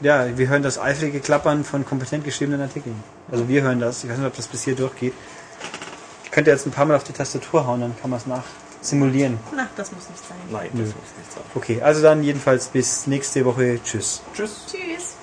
Ja, wir hören das eifrige Klappern von kompetent geschriebenen Artikeln. Also wir hören das. Ich weiß nicht, ob das bis hier durchgeht. Ich könnte jetzt ein paar Mal auf die Tastatur hauen, dann kann man es nach simulieren. Na, das muss nicht sein. Nein, das muss nicht sein. Okay, also dann jedenfalls bis nächste Woche. Tschüss. Tschüss. Tschüss.